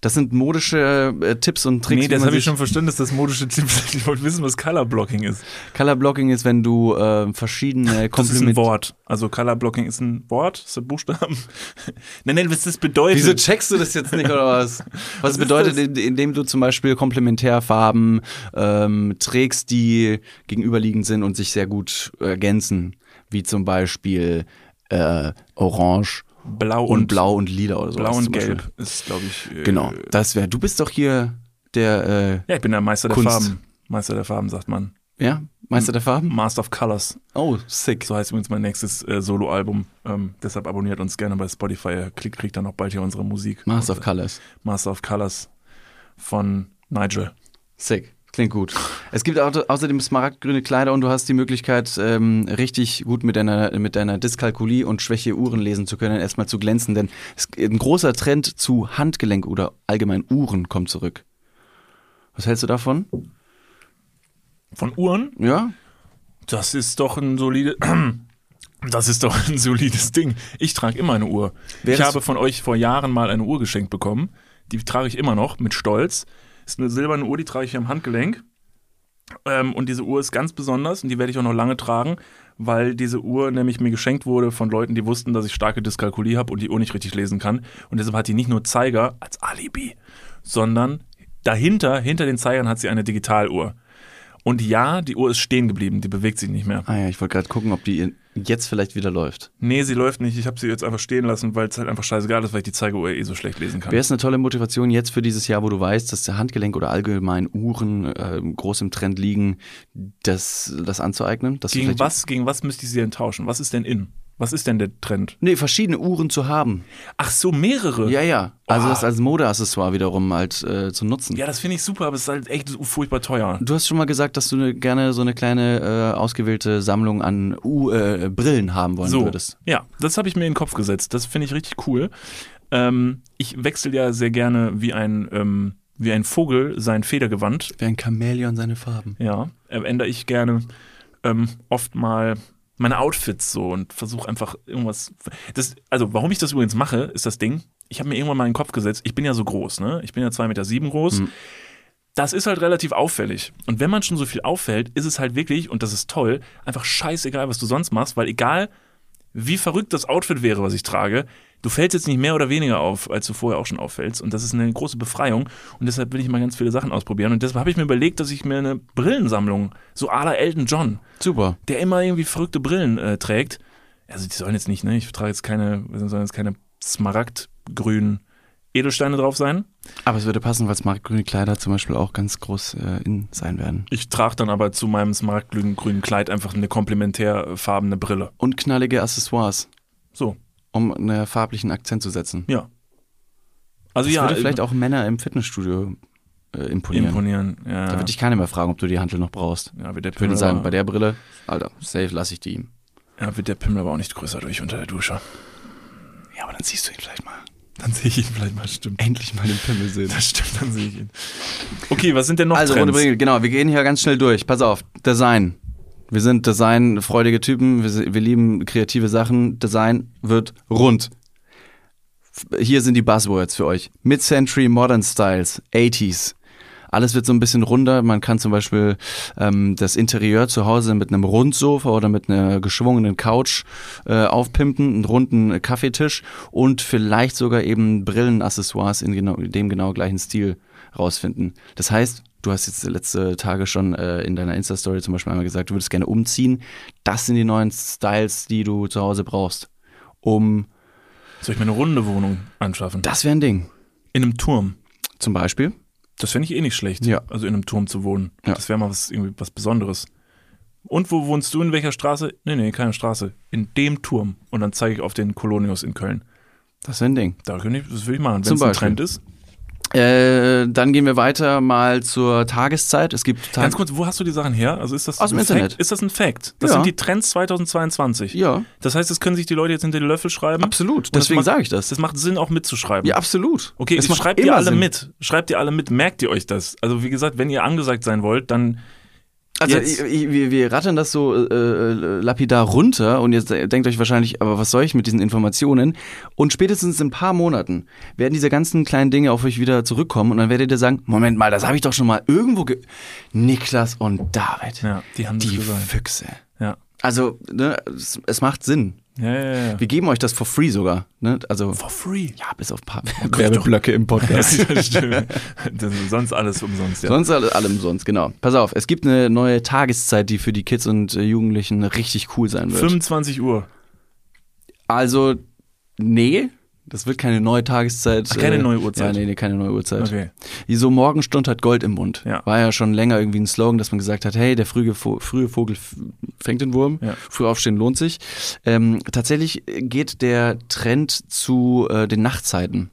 Das sind modische äh, Tipps und Tricks. nee, das habe ich schon verstanden, dass das modische Tipp ist. Ich wollte wissen, was Color Blocking ist. Color Blocking ist, wenn du äh, verschiedene Das ist ein. Wort. Also Color Blocking ist ein Wort, ist ein Buchstaben. nein, nein, was das bedeutet. Wieso checkst du das jetzt nicht oder was? Was, ist bedeutet, in- indem du zum Beispiel Komplementärfarben ähm, trägst, die gegenüberliegend sind und sich sehr gut ergänzen, wie zum Beispiel äh, Orange Blau und, und, Blau und Lila oder so. Blau und Gelb ist, glaube ich. Äh, Genau, das wäre. Du bist doch hier der, äh, Ja, ich bin der Meister Kunst. der Farben. Meister der Farben, sagt man. ja, Meister der Farben. Master of Colors. Oh, sick. So heißt übrigens mein nächstes äh, Soloalbum. Ähm, deshalb abonniert uns gerne bei Spotify. Ihr kriegt, dann auch bald hier unsere Musik. Master of Und, Colors. äh, Master of Colors von Nigel. Sick. Klingt gut. Es gibt au außerdem smaragdgrüne Kleider und du hast die Möglichkeit, ähm, richtig gut mit deiner, mit deiner Dyskalkulie und Schwäche Uhren lesen zu können, erstmal zu glänzen, denn es, ein großer Trend zu Handgelenk oder allgemein Uhren kommt zurück. Was hältst du davon? Von Uhren? Ja? Das ist doch ein solide. Das ist doch ein solides Ding. Ich trage immer eine Uhr. Wäre ich habe von euch vor Jahren mal eine Uhr geschenkt bekommen. Die trage ich immer noch mit Stolz. Ist eine silberne Uhr, die trage ich hier am Handgelenk. Ähm, und diese Uhr ist ganz besonders und die werde ich auch noch lange tragen, weil diese Uhr nämlich mir geschenkt wurde von Leuten, die wussten, dass ich starke Dyskalkulie habe und die Uhr nicht richtig lesen kann. Und deshalb hat die nicht nur Zeiger als Alibi, sondern dahinter, hinter den Zeigern hat sie eine Digitaluhr. Und ja, die Uhr ist stehen geblieben, die bewegt sich nicht mehr. Ah ja, ich wollte gerade gucken, ob die jetzt vielleicht wieder läuft. Nee, sie läuft nicht. Ich habe sie jetzt einfach stehen lassen, weil es halt einfach scheißegal ist, weil ich die Zeigeuhr eh so schlecht lesen kann. Wäre es eine tolle Motivation jetzt für dieses Jahr, wo du weißt, dass der Handgelenk oder allgemein Uhren äh, groß im Trend liegen, das, das anzueignen? Gegen was, gegen was müsste ich sie denn tauschen? Was ist denn in? Was ist denn der Trend? Nee, verschiedene Uhren zu haben. Ach so, mehrere. Ja, ja. Also Oh. das als Modeaccessoire wiederum halt äh, zu nutzen. Ja, das finde ich super, aber es ist halt echt furchtbar teuer. Du hast schon mal gesagt, dass du ne, gerne so eine kleine äh, ausgewählte Sammlung an U äh, Brillen haben wollen So, würdest. ja, das habe ich mir in den Kopf gesetzt. Das finde ich richtig cool. Ähm, ich wechsle ja sehr gerne wie ein, ähm, wie ein Vogel sein Federgewand. Wie ein Chamäleon seine Farben. Ja, äh, ändere ich gerne ähm, oft mal meine Outfits so und versuche einfach irgendwas. Das, also, warum ich das übrigens mache, ist das Ding. Ich habe mir irgendwann mal in den Kopf gesetzt, ich bin ja so groß, ne? Ich bin ja 2,7 Meter sieben groß. Mhm. Das ist halt relativ auffällig. Und wenn man schon so viel auffällt, ist es halt wirklich, und das ist toll, einfach scheißegal, was du sonst machst, weil egal, wie verrückt das Outfit wäre, was ich trage, du fällst jetzt nicht mehr oder weniger auf, als du vorher auch schon auffällst. Und das ist eine große Befreiung. Und deshalb will ich mal ganz viele Sachen ausprobieren. Und deshalb habe ich mir überlegt, dass ich mir eine Brillensammlung, so à la Elton John, Super. der immer irgendwie verrückte Brillen äh, trägt. Also die sollen jetzt nicht, ne? Ich trage jetzt keine, sollen jetzt keine smaragdgrünen Edelsteine drauf sein. Aber es würde passen, weil smaragdgrüne Kleider zum Beispiel auch ganz groß äh, in sein werden. Ich trage dann aber zu meinem smaragdgrünen Kleid einfach eine komplementärfarbene Brille. Und knallige Accessoires, So, um einen farblichen Akzent zu setzen. ja. Also Das ja, würde vielleicht auch Männer im Fitnessstudio äh, imponieren. imponieren. Ja, Da würde dich keiner mehr fragen, ob du die Hantel noch brauchst. ja, wird der Ich würde Pimmel sagen, bei der Brille, Alter, safe lasse ich die ihm. ja, wird der Pimmel aber auch nicht größer durch unter der Dusche. Ja, aber dann siehst du ihn vielleicht mal. Dann sehe ich ihn vielleicht mal, stimmt. Endlich mal den Pimmel sehen. Das stimmt, dann sehe ich ihn. Okay, was sind denn noch Also, Trends? Brille, genau, wir gehen hier ganz schnell durch. Pass auf, Design. Wir sind designfreudige Typen, wir, wir lieben kreative Sachen. Design wird rund. Hier sind die Buzzwords für euch. Mid-Century Modern Styles, 80s. Alles wird so ein bisschen runder. Man kann zum Beispiel ähm, das Interieur zu Hause mit einem Rundsofa oder mit einer geschwungenen Couch äh, aufpimpen, einen runden Kaffeetisch und vielleicht sogar eben Brillenaccessoires in genau, dem genau gleichen Stil rausfinden. Das heißt, du hast jetzt letzte Tage schon äh, in deiner Insta-Story zum Beispiel einmal gesagt, du würdest gerne umziehen. Das sind die neuen Styles, die du zu Hause brauchst, um Soll ich mir eine runde Wohnung anschaffen? das wäre ein Ding. In einem Turm. Zum Beispiel. Das fände ich eh nicht schlecht. Ja. Also in einem Turm zu wohnen. Ja. Das wäre mal was, irgendwie was Besonderes. Und wo wohnst du? In welcher Straße? Nee, nee, keine Straße. In dem Turm. Und dann zeige ich auf den Kolonius in Köln. Das wäre ein Ding. Da könnte ich, das will ich machen. Wenn es ein. Trend ist. Äh, dann gehen wir weiter mal zur Tageszeit. Es gibt Tag Ganz kurz, wo hast du die Sachen her? Also ist das Aus dem ein Internet. Fact? Ist das ein Fact? Das Ja. sind die Trends 2022. Ja, Das heißt, das können sich die Leute jetzt hinter die Löffel schreiben. absolut. Deswegen sage ich das. Das macht Sinn, auch mitzuschreiben. Ja, absolut. Okay, schreibt ihr alle Sinn. mit. Schreibt ihr alle mit, merkt ihr euch das. Also wie gesagt, wenn ihr angesagt sein wollt, dann Also ich, ich, wir, wir rattern das so äh, äh, lapidar runter und jetzt denkt euch wahrscheinlich, aber was soll ich mit diesen Informationen? Und spätestens in ein paar Monaten werden diese ganzen kleinen Dinge auf euch wieder zurückkommen und dann werdet ihr sagen, Moment mal, das habe ich doch schon mal irgendwo ge... Niklas und David, ja, die haben die. Füchse. Ja. Also, ne, es, es macht Sinn. Ja, ja, ja. Wir geben euch das for free sogar. Ne? Also, For free. ja, bis auf ein paar doch- Werbeblöcke im Podcast. Das stimmt. Sonst alles umsonst, ja. Sonst alle, alle umsonst, genau. Pass auf, es gibt eine neue Tageszeit, die für die Kids und äh, Jugendlichen richtig cool sein wird. 25 Uhr. Also, nee, das wird keine neue Tageszeit. Ach, keine äh, neue Uhrzeit. Ja, nee, nee, keine neue Uhrzeit. Okay. Die so Morgenstund hat Gold im Mund. Ja. War ja schon länger irgendwie ein Slogan, dass man gesagt hat, hey, der frühe, frühe Vogel fängt den Wurm, Ja. früh aufstehen lohnt sich. Ähm, tatsächlich geht der Trend zu äh, den Nachtzeiten.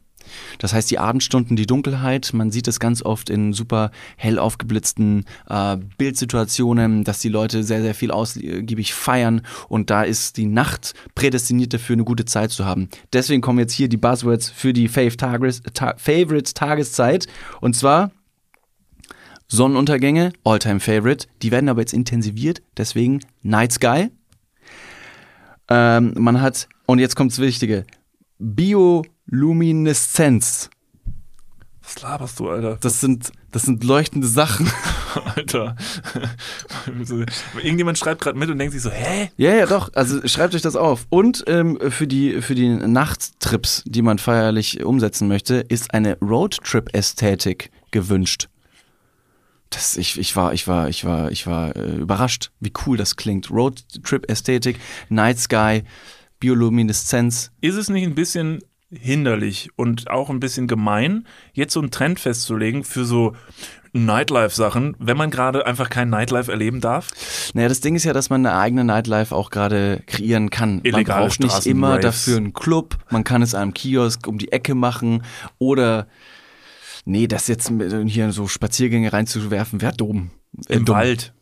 Das heißt, die Abendstunden, die Dunkelheit, man sieht es ganz oft in super hell aufgeblitzten äh, Bildsituationen, dass die Leute sehr, sehr viel ausgiebig feiern und da ist die Nacht prädestiniert dafür, eine gute Zeit zu haben. Deswegen kommen jetzt hier die Buzzwords für die Fave Tages, ta Favorite Tageszeit und zwar Sonnenuntergänge, Alltime Favorite, die werden aber jetzt intensiviert, deswegen Night Sky. Ähm, man hat, und jetzt kommt's Wichtige, Biolumineszenz. Was laberst du, Alter? Das sind, das sind leuchtende Sachen. Alter. Irgendjemand schreibt gerade mit und denkt sich so, hä? Ja, ja, doch. Also schreibt euch das auf. Und ähm, für, die, für die Nachttrips, die man feierlich umsetzen möchte, ist eine Roadtrip-Ästhetik gewünscht. Das, ich, ich war, ich war, ich war, ich war äh, überrascht, wie cool das klingt. Roadtrip-Ästhetik, Night Sky, Biolumineszenz. Ist es nicht ein bisschen hinderlich und auch ein bisschen gemein, jetzt so einen Trend festzulegen für so Nightlife-Sachen, wenn man gerade einfach kein Nightlife erleben darf? Naja, das Ding ist ja, dass man eine eigene Nightlife auch gerade kreieren kann. Illegale man braucht nicht immer Raves. dafür einen Club, man kann es an einem Kiosk um die Ecke machen oder nee, das jetzt hier so Spaziergänge reinzuwerfen, wäre dumm. Wär Im dumm. Wald.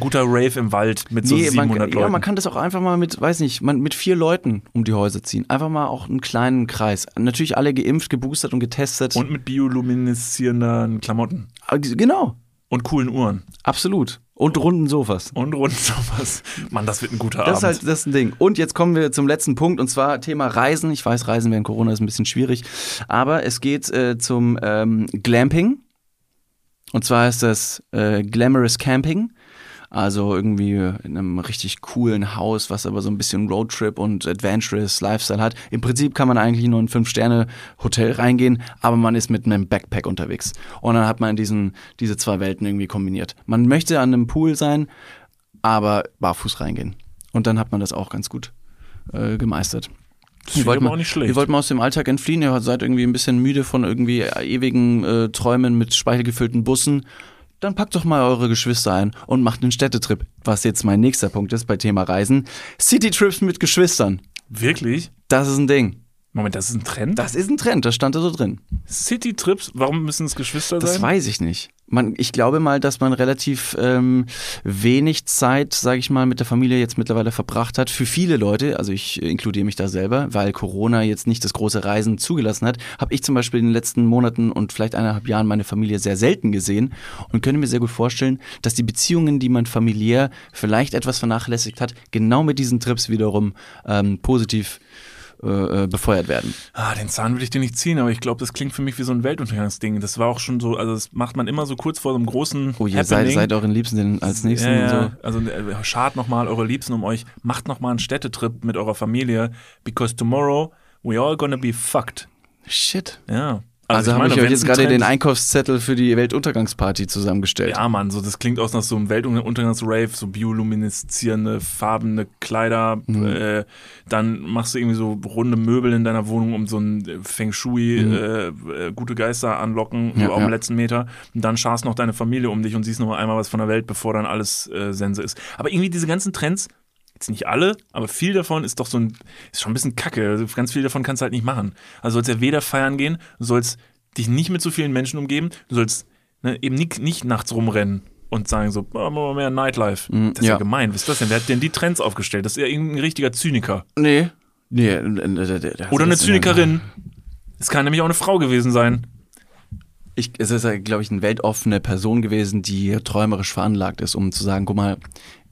Guter Rave im Wald mit so Nee, man, 700 ja, Leuten. man kann das auch einfach mal mit, weiß nicht, man, mit vier Leuten um die Häuser ziehen. Einfach mal auch einen kleinen Kreis. Natürlich alle geimpft, geboostert und getestet. und mit biolumineszierenden Klamotten. Ah, genau, Und coolen Uhren. absolut. Und runden Sofas. Und rund sowas. Mann, das wird ein guter Das ist Abend. halt das ist ein Ding. Und jetzt kommen wir zum letzten Punkt und zwar Thema Reisen. Ich weiß, Reisen während Corona ist ein bisschen schwierig, aber es geht äh, zum ähm, Glamping. Und zwar ist das äh, Glamorous Camping. Also irgendwie in einem richtig coolen Haus, was aber so ein bisschen Roadtrip und Adventurous Lifestyle hat. Im Prinzip kann man eigentlich nur in ein Fünf-Sterne-Hotel reingehen, aber man ist mit einem Backpack unterwegs. Und dann hat man diesen, diese zwei Welten irgendwie kombiniert. Man möchte an einem Pool sein, aber barfuß reingehen. Und dann hat man das auch ganz gut äh, gemeistert. Das ich aber auch nicht schlecht. Ihr wollt mal aus dem Alltag entfliehen, ihr seid irgendwie ein bisschen müde von irgendwie ewigen äh, Träumen mit speichelgefüllten Bussen. Dann packt doch mal eure Geschwister ein und macht einen Städtetrip. Was jetzt mein nächster Punkt ist bei Thema Reisen. Citytrips mit Geschwistern. Wirklich? Das ist ein Ding. Moment, das ist ein Trend? Das ist ein Trend, das stand da so drin. City-Trips, warum müssen es Geschwister Das sein? weiß ich nicht. Man, ich glaube mal, dass man relativ ähm, wenig Zeit, sage ich mal, mit der Familie jetzt mittlerweile verbracht hat. Für viele Leute, also ich inkludiere mich da selber, weil Corona jetzt nicht das große Reisen zugelassen hat, habe ich zum Beispiel in den letzten Monaten und vielleicht eineinhalb Jahren meine Familie sehr selten gesehen und könnte mir sehr gut vorstellen, dass die Beziehungen, die man familiär vielleicht etwas vernachlässigt hat, genau mit diesen Trips wiederum ähm, positiv äh, äh, befeuert werden. Ah, den Zahn will ich dir nicht ziehen, aber ich glaube, das klingt für mich wie so ein Weltuntergangsding. Das war auch schon so, also das macht man immer so kurz vor so einem großen Oh je, seid, seid euren Liebsten als nächsten ja, und so. ja. Also äh, schart nochmal eure Liebsten um euch, macht nochmal einen Städtetrip mit eurer Familie, because tomorrow we all gonna be fucked. Shit. Ja. Also, habe meine, ich euch jetzt gerade den Einkaufszettel für die Weltuntergangsparty zusammengestellt. Ja, Mann, so das klingt aus nach so einem Weltuntergangsrave, so biolumineszierende, farbene Kleider. Mhm. Äh, dann machst du irgendwie so runde Möbel in deiner Wohnung, um so ein Feng Shui, äh, äh, gute Geister anlocken, Mhm. Ja, so auf dem ja. letzten Meter. Und dann scharst noch deine Familie um dich und siehst noch mal einmal was von der Welt, bevor dann alles äh, Sense ist. Aber irgendwie diese ganzen Trends, jetzt nicht alle, aber viel davon ist doch so ein, ist schon ein bisschen kacke. Also ganz viel davon kannst du halt nicht machen. Also sollst ja weder feiern gehen, du sollst dich nicht mit so vielen Menschen umgeben, du sollst ne, eben nicht, nicht nachts rumrennen und sagen so, oh, machen wir mehr Nightlife. Mm, das ist ja. ja. gemein. Was ist das denn? Wer hat denn die Trends aufgestellt? Das ist ja irgendein richtiger Zyniker. Nee. Nee. äh, äh, Oder eine Zynikerin. Es kann nämlich auch eine Frau gewesen sein. Ich, es ist, glaube ich, eine weltoffene Person gewesen, die träumerisch veranlagt ist, um zu sagen, guck mal,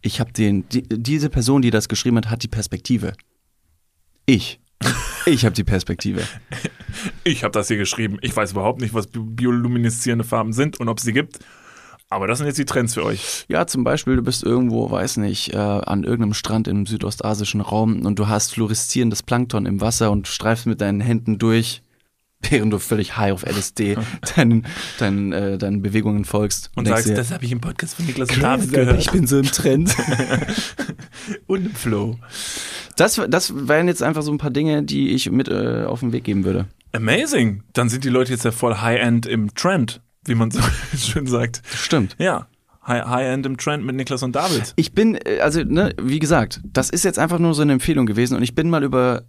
ich habe den, die, diese Person, die das geschrieben hat, hat die Perspektive. Ich. Ich habe die Perspektive. Ich habe das hier geschrieben. Ich weiß überhaupt nicht, was bi- biolumineszierende Farben sind und ob es sie gibt. Aber das sind jetzt die Trends für euch. Ja, zum Beispiel, du bist irgendwo, weiß nicht, äh, an irgendeinem Strand im südostasischen Raum und du hast fluoreszierendes Plankton im Wasser und streifst mit deinen Händen durch, während du völlig high auf LSD deinen, deinen, äh, deinen Bewegungen folgst. Und denkst sagst, dir, das habe ich im Podcast von Niklas und "Crazy, David gehört. ich bin so im Trend. und im Flow. Das, das wären jetzt einfach so ein paar Dinge, die ich mit äh, auf den Weg geben würde. Amazing. Dann sind die Leute jetzt ja voll High-End im Trend, wie man so schön sagt. Stimmt. Ja. High- High-End im Trend mit Niklas und David. Ich bin, äh, also, ne, wie gesagt, das ist jetzt einfach nur so eine Empfehlung gewesen und ich bin mal über,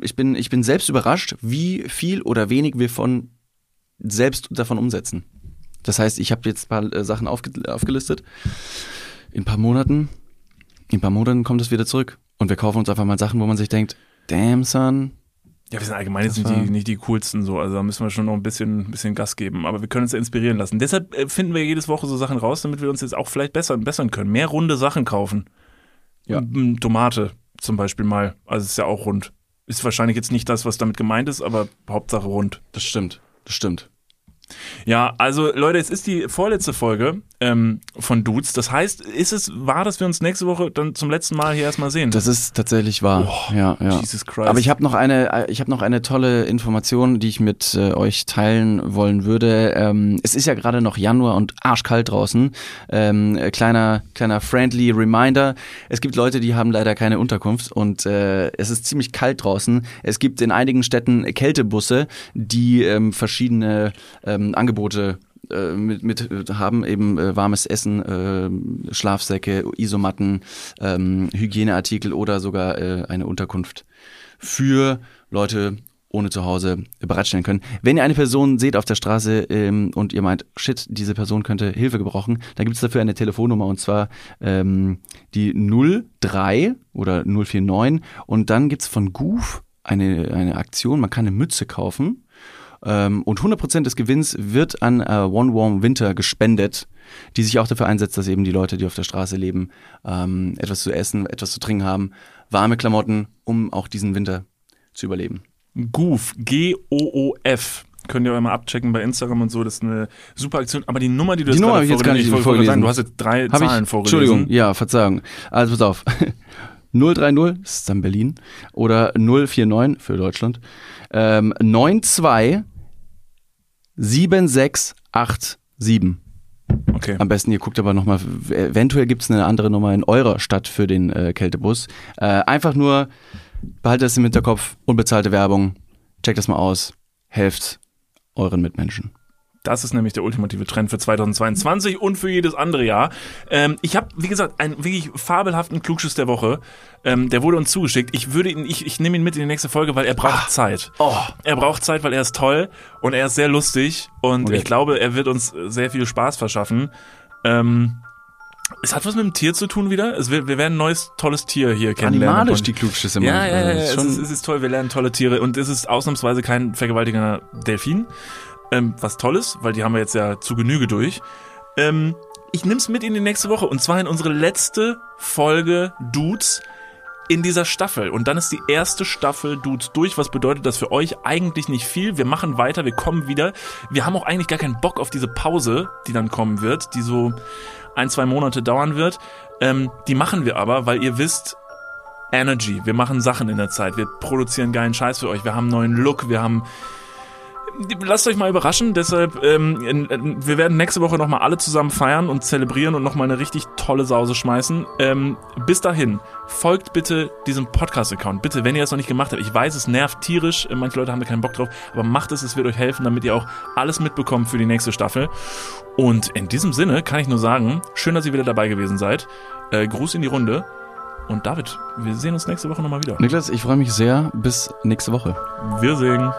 ich bin, ich bin selbst überrascht, wie viel oder wenig wir von selbst davon umsetzen. Das heißt, ich habe jetzt ein paar äh, Sachen aufge aufgelistet. In ein paar Monaten, in ein paar Monaten kommt es wieder zurück. Und wir kaufen uns einfach mal Sachen, wo man sich denkt, damn son, Ja, wir sind allgemein jetzt nicht die, nicht die coolsten so, also da müssen wir schon noch ein bisschen, ein bisschen Gas geben, aber wir können uns ja inspirieren lassen. Deshalb äh, finden wir jedes Woche so Sachen raus, damit wir uns jetzt auch vielleicht besser bessern können. Mehr runde Sachen kaufen. Ja. Tomate zum Beispiel mal, also ist ja auch rund. Ist wahrscheinlich jetzt nicht das, was damit gemeint ist, aber Hauptsache rund. das stimmt, das stimmt. Ja, also Leute, es ist die vorletzte Folge ähm, von Dudes. Das heißt, ist es wahr, dass wir uns nächste Woche dann zum letzten Mal hier erstmal sehen? Das ist tatsächlich wahr. Oh, ja, ja. Jesus Christ. Aber ich habe noch eine, äh, ich habe noch eine tolle Information, die ich mit äh, euch teilen wollen würde. Ähm, es ist ja gerade noch Januar und arschkalt draußen. Ähm, äh, kleiner, kleiner friendly Reminder: Es gibt Leute, die haben leider keine Unterkunft und äh, es ist ziemlich kalt draußen. Es gibt in einigen Städten Kältebusse, die ähm, verschiedene ähm, Angebote äh, mit, mit haben eben äh, warmes Essen, äh, Schlafsäcke, Isomatten, ähm, Hygieneartikel oder sogar äh, eine Unterkunft für Leute ohne Zuhause bereitstellen können. Wenn ihr eine Person seht auf der Straße ähm, und ihr meint, shit, diese Person könnte Hilfe gebrauchen, dann gibt es dafür eine Telefonnummer und zwar ähm, die 03 oder 049 und dann gibt's von Goof eine, eine Aktion, man kann eine Mütze kaufen ähm, und 100% des Gewinns wird an äh, One Warm Winter gespendet, die sich auch dafür einsetzt, dass eben die Leute, die auf der Straße leben, ähm, etwas zu essen, etwas zu trinken haben, warme Klamotten, um auch diesen Winter zu überleben. Goof, G-O-O-F. Könnt ihr mal abchecken bei Instagram und so. Das ist eine super Aktion. Aber die Nummer, die du Die jetzt Nummer gerade ich jetzt gar nicht ich vorgelesen. Sagen, du hast jetzt drei Hab Zahlen ich, vorgelesen. Entschuldigung, ja, Verzeihung. Also pass auf. 030, das ist dann Berlin, oder 049 für Deutschland, ähm, 92 7687. Okay. Am besten, ihr guckt aber nochmal, eventuell gibt es eine andere Nummer in eurer Stadt für den äh, Kältebus. Äh, einfach nur, behaltet das im Hinterkopf, unbezahlte Werbung, checkt das mal aus, helft euren Mitmenschen. Das ist nämlich der ultimative Trend für 2022 und für jedes andere Jahr. Ähm, ich habe, wie gesagt, einen wirklich fabelhaften Klugschiss der Woche. Ähm, der wurde uns zugeschickt. Ich würde ihn, ich, ich nehme ihn mit in die nächste Folge, weil er braucht Zeit. Oh. Er braucht Zeit, weil er ist toll und er ist sehr lustig und Okay. ich glaube, er wird uns sehr viel Spaß verschaffen. Ähm, es hat was mit dem Tier zu tun wieder. Es wird, wir werden ein neues, tolles Tier hier kennenlernen. Animalisch die Klugschüsse ja, ja, ja, ist Es, ist, es ist toll, wir lernen tolle Tiere und es ist ausnahmsweise kein vergewaltigender Delfin. Ähm, was toll ist, weil die haben wir jetzt ja zu Genüge durch. Ähm, ich nehm's mit in die nächste Woche und zwar in unsere letzte Folge Dudes in dieser Staffel. Und dann ist die erste Staffel Dudes durch, was bedeutet das für euch eigentlich nicht viel. Wir machen weiter, wir kommen wieder. Wir haben auch eigentlich gar keinen Bock auf diese Pause, die dann kommen wird, die so ein, zwei Monate dauern wird. Ähm, die machen wir aber, weil ihr wisst, Energy. Wir machen Sachen in der Zeit. Wir produzieren geilen Scheiß für euch. Wir haben neuen Look. Wir haben. Lasst euch mal überraschen. Deshalb, ähm, in, in, wir werden nächste Woche nochmal alle zusammen feiern und zelebrieren und nochmal eine richtig tolle Sause schmeißen. Ähm, bis dahin, folgt bitte diesem Podcast-Account. Bitte, wenn ihr das noch nicht gemacht habt. Ich weiß, es nervt tierisch. äh, Manche Leute haben da keinen Bock drauf. Aber macht es. Es wird euch helfen, damit ihr auch alles mitbekommt für die nächste Staffel. Und in diesem Sinne kann ich nur sagen, schön, dass ihr wieder dabei gewesen seid. Äh, Gruß in die Runde. Und David, wir sehen uns nächste Woche nochmal wieder. Niklas, ich freue mich sehr. Bis nächste Woche. Wir sehen.